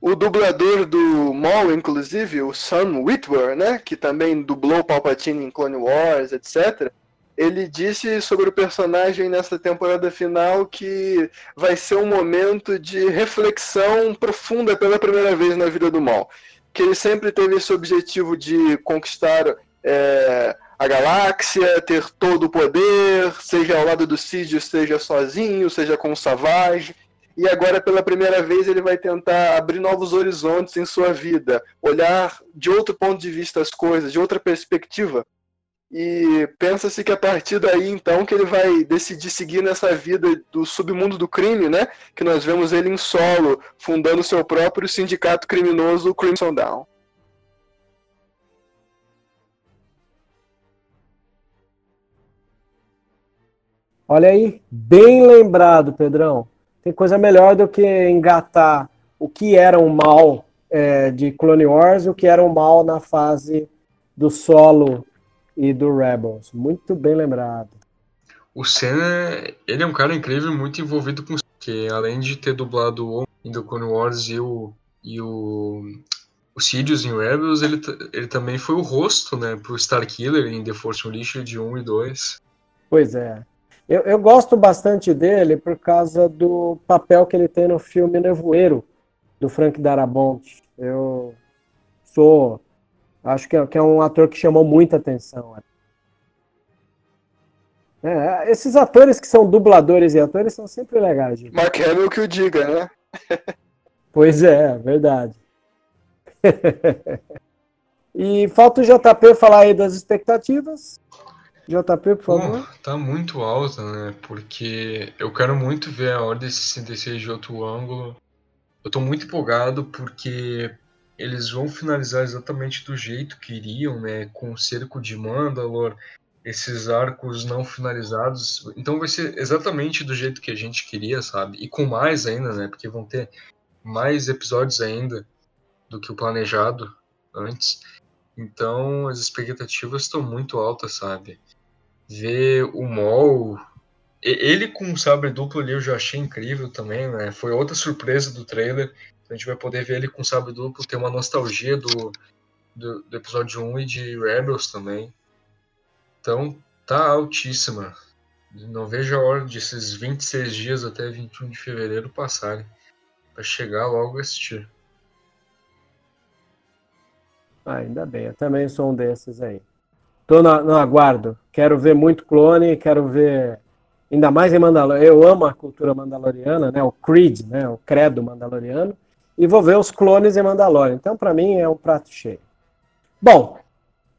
B: O dublador do Maul, inclusive, o Sam Witwer, né, que também dublou Palpatine em Clone Wars, etc., ele disse sobre o personagem nessa temporada final que vai ser um momento de reflexão profunda pela primeira vez na vida do Maul. Que ele sempre teve esse objetivo de conquistar é, a galáxia, ter todo o poder, seja ao lado do Sidious, seja sozinho, seja com o Savage. E agora, pela primeira vez, ele vai tentar abrir novos horizontes em sua vida, olhar de outro ponto de vista as coisas, de outra perspectiva. E pensa-se que a partir daí, então, que ele vai decidir seguir nessa vida do submundo do crime, né? Que nós vemos ele em solo, fundando seu próprio sindicato criminoso, o Crimson Dawn.
A: Olha aí, bem lembrado, Pedrão. Tem coisa melhor do que engatar o que era um mal é, de Clone Wars e o que era um mal na fase do solo e do Rebels. Muito bem lembrado.
D: O Senna, ele é um cara incrível, muito envolvido com que além de ter dublado o do Clone Wars e o e o, o Sidious em Rebels, ele, ele também foi o rosto, né, pro Starkiller em The Force Unleashed 1 e 2.
A: Pois é. Eu, eu gosto bastante dele por causa do papel que ele tem no filme Nevoeiro, do Frank Darabont. Eu sou. Acho que é, que é um ator que chamou muita atenção. É, esses atores que são dubladores e atores são sempre legais. gente.
B: Mark Hamill que o diga, né?
A: Pois é, verdade. e falta o JP falar aí das expectativas. JP, por favor.
D: Pô, tá muito alta, né? Porque eu quero muito ver a Ordem 66 de outro ângulo. Eu tô muito empolgado porque eles vão finalizar exatamente do jeito que iriam, né? Com o cerco de Mandalor, esses arcos não finalizados. Então vai ser exatamente do jeito que a gente queria, sabe? E com mais ainda, né? Porque vão ter mais episódios ainda do que o planejado antes. Então as expectativas estão muito altas, sabe? Ver o Mol. Ele com o sabre duplo ali eu já achei incrível também, né? Foi outra surpresa do trailer. A gente vai poder ver ele com o sabre duplo, ter uma nostalgia do, do, do episódio 1 e de Rebels também. Então, tá altíssima. Não vejo a hora desses 26 dias até 21 de fevereiro passarem. Pra chegar logo e assistir.
A: Ah, ainda bem, eu também sou um desses aí. Tô no, no aguardo. Quero ver muito clone, quero ver ainda mais em Mandalorian. Eu amo a cultura mandaloriana, né? O Creed, né? O credo mandaloriano. E vou ver os clones em Mandalorian. Então, para mim, é um prato cheio. Bom,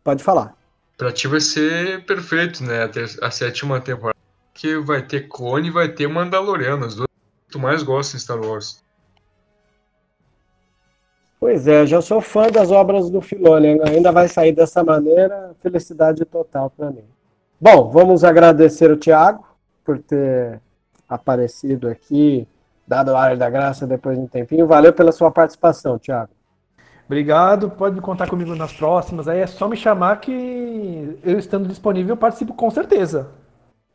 A: pode falar.
D: Pra ti vai ser perfeito, né? A, sétima temporada. Que vai ter clone e vai ter Mandaloriano. As duas que tu mais gosta em Star Wars.
A: Pois é, já sou fã das obras do Filoni. Ainda vai sair dessa maneira, felicidade total para mim. Bom, vamos agradecer o Thiago por ter aparecido aqui, dado a área da graça depois de um tempinho. Valeu pela sua participação, Thiago.
C: Obrigado, pode contar comigo nas próximas. Aí é só me chamar que eu estando disponível eu participo com certeza.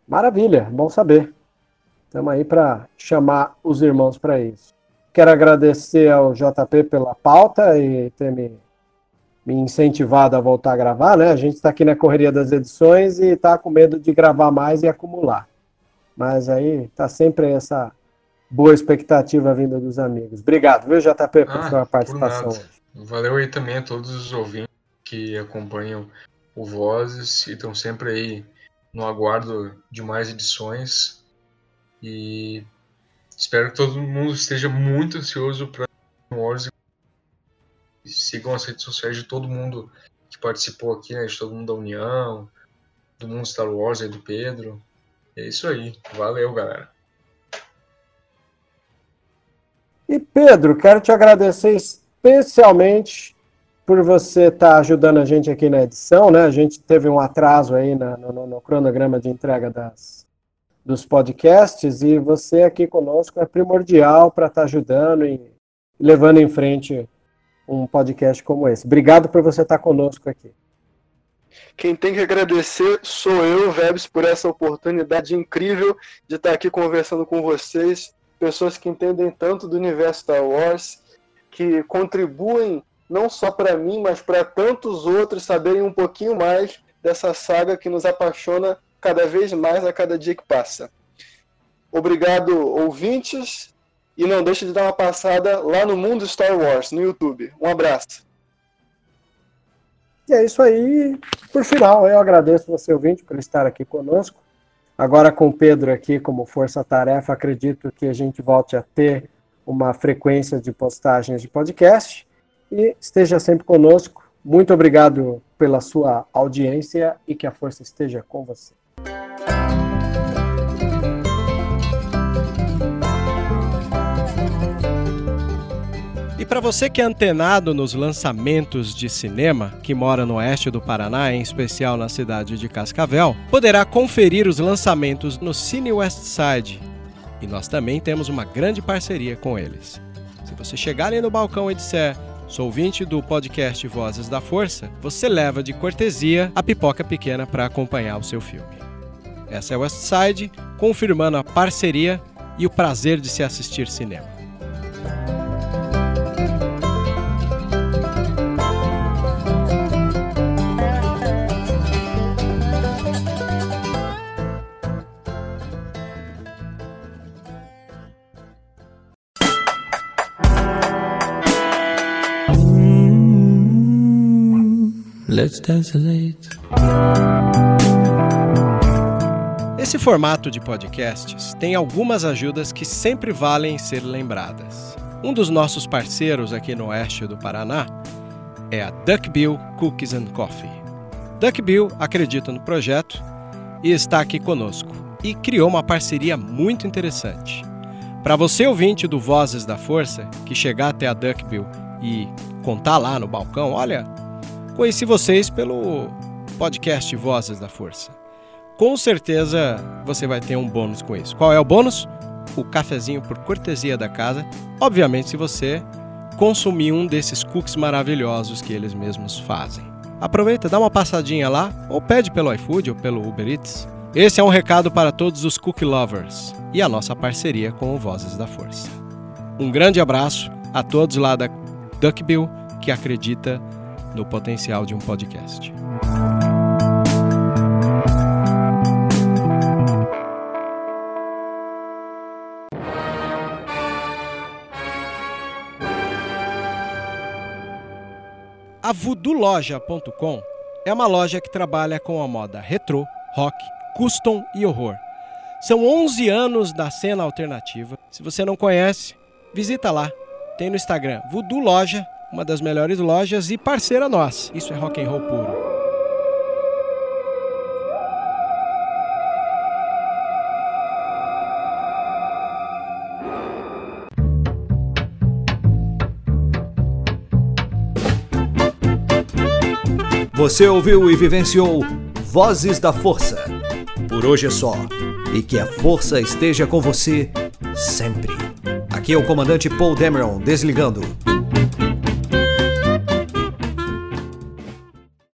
A: Maravilha, bom saber. Estamos aí para chamar os irmãos para isso. Quero agradecer ao JP pela pauta e ter me, me incentivado a voltar a gravar, né? A gente está aqui na correria das edições e está com medo de gravar mais e acumular. Mas aí tá sempre essa boa expectativa vinda dos amigos. Obrigado, viu, JP, por
D: Ah,
A: sua participação hoje.
D: Valeu aí também a todos os ouvintes que acompanham o Vozes e estão sempre aí no aguardo de mais edições. E espero que todo mundo esteja muito ansioso para Wars sigam as redes sociais de todo mundo que participou aqui, né? De todo mundo da União, do mundo Star Wars aí do Pedro. É isso aí. Valeu, galera.
A: E Pedro, quero te agradecer especialmente por você estar tá ajudando a gente aqui na edição, né? A gente teve um atraso aí na, no, no, cronograma de entrega das, dos podcasts e você aqui conosco é primordial para estar tá ajudando e levando em frente um podcast como esse. Obrigado por você estar tá conosco aqui.
B: Quem tem que agradecer sou eu, Vebs, por essa oportunidade incrível de estar aqui conversando com vocês, pessoas que entendem tanto do universo Star Wars, que contribuem não só para mim, mas para tantos outros saberem um pouquinho mais dessa saga que nos apaixona cada vez mais a cada dia que passa. Obrigado, ouvintes, e não deixe de dar uma passada lá no Mundo Star Wars, no YouTube. Um abraço.
A: E é isso aí. Por final, eu agradeço você, ouvinte, por estar aqui conosco. Agora com o Pedro aqui como força-tarefa, acredito que a gente volte a ter uma frequência de postagens de podcast e esteja sempre conosco. Muito obrigado pela sua audiência e que a força esteja com você. E para você que é antenado nos lançamentos de cinema, que mora no oeste do Paraná, em especial na cidade de Cascavel, poderá conferir os lançamentos no Cine West Side. E nós também temos uma grande parceria com eles. Se você chegar ali no balcão e disser Sou ouvinte do podcast Vozes da Força. Você leva de cortesia a pipoca pequena para acompanhar o seu filme. Essa é West Side, confirmando a parceria e o prazer de se assistir cinema. Let's Esse formato de podcasts tem algumas ajudas que sempre valem ser lembradas. Um dos nossos parceiros aqui no oeste do Paraná é a Duckbill Cookies and Coffee. Duckbill acredita no projeto e está aqui conosco e criou uma parceria muito interessante. Para você ouvinte do Vozes da Força que chegar até a Duckbill e contar lá no balcão, olha, Conheci vocês pelo podcast Vozes da Força. Com certeza você vai ter um bônus com isso. Qual é o bônus? O cafezinho por cortesia da casa. Obviamente, se você consumir um desses cookies maravilhosos que eles mesmos fazem. Aproveita, dá uma passadinha lá, ou pede pelo iFood ou pelo Uber Eats. Esse é um recado para todos os cookie lovers e a nossa parceria com o Vozes da Força. Um grande abraço a todos lá da Duckbill que acredita no potencial de um podcast. A VoodooLoja.com é uma loja que trabalha com a moda retrô, rock, custom e horror. São 11 anos da cena alternativa. Se você não conhece, visita lá. Tem no Instagram Voodoo Loja uma das melhores lojas e parceira nossa. Isso é rock and roll puro.
E: Você ouviu e vivenciou Vozes da Força. Por hoje é só. E que a força esteja com você sempre. Aqui é o comandante Paul Dameron desligando.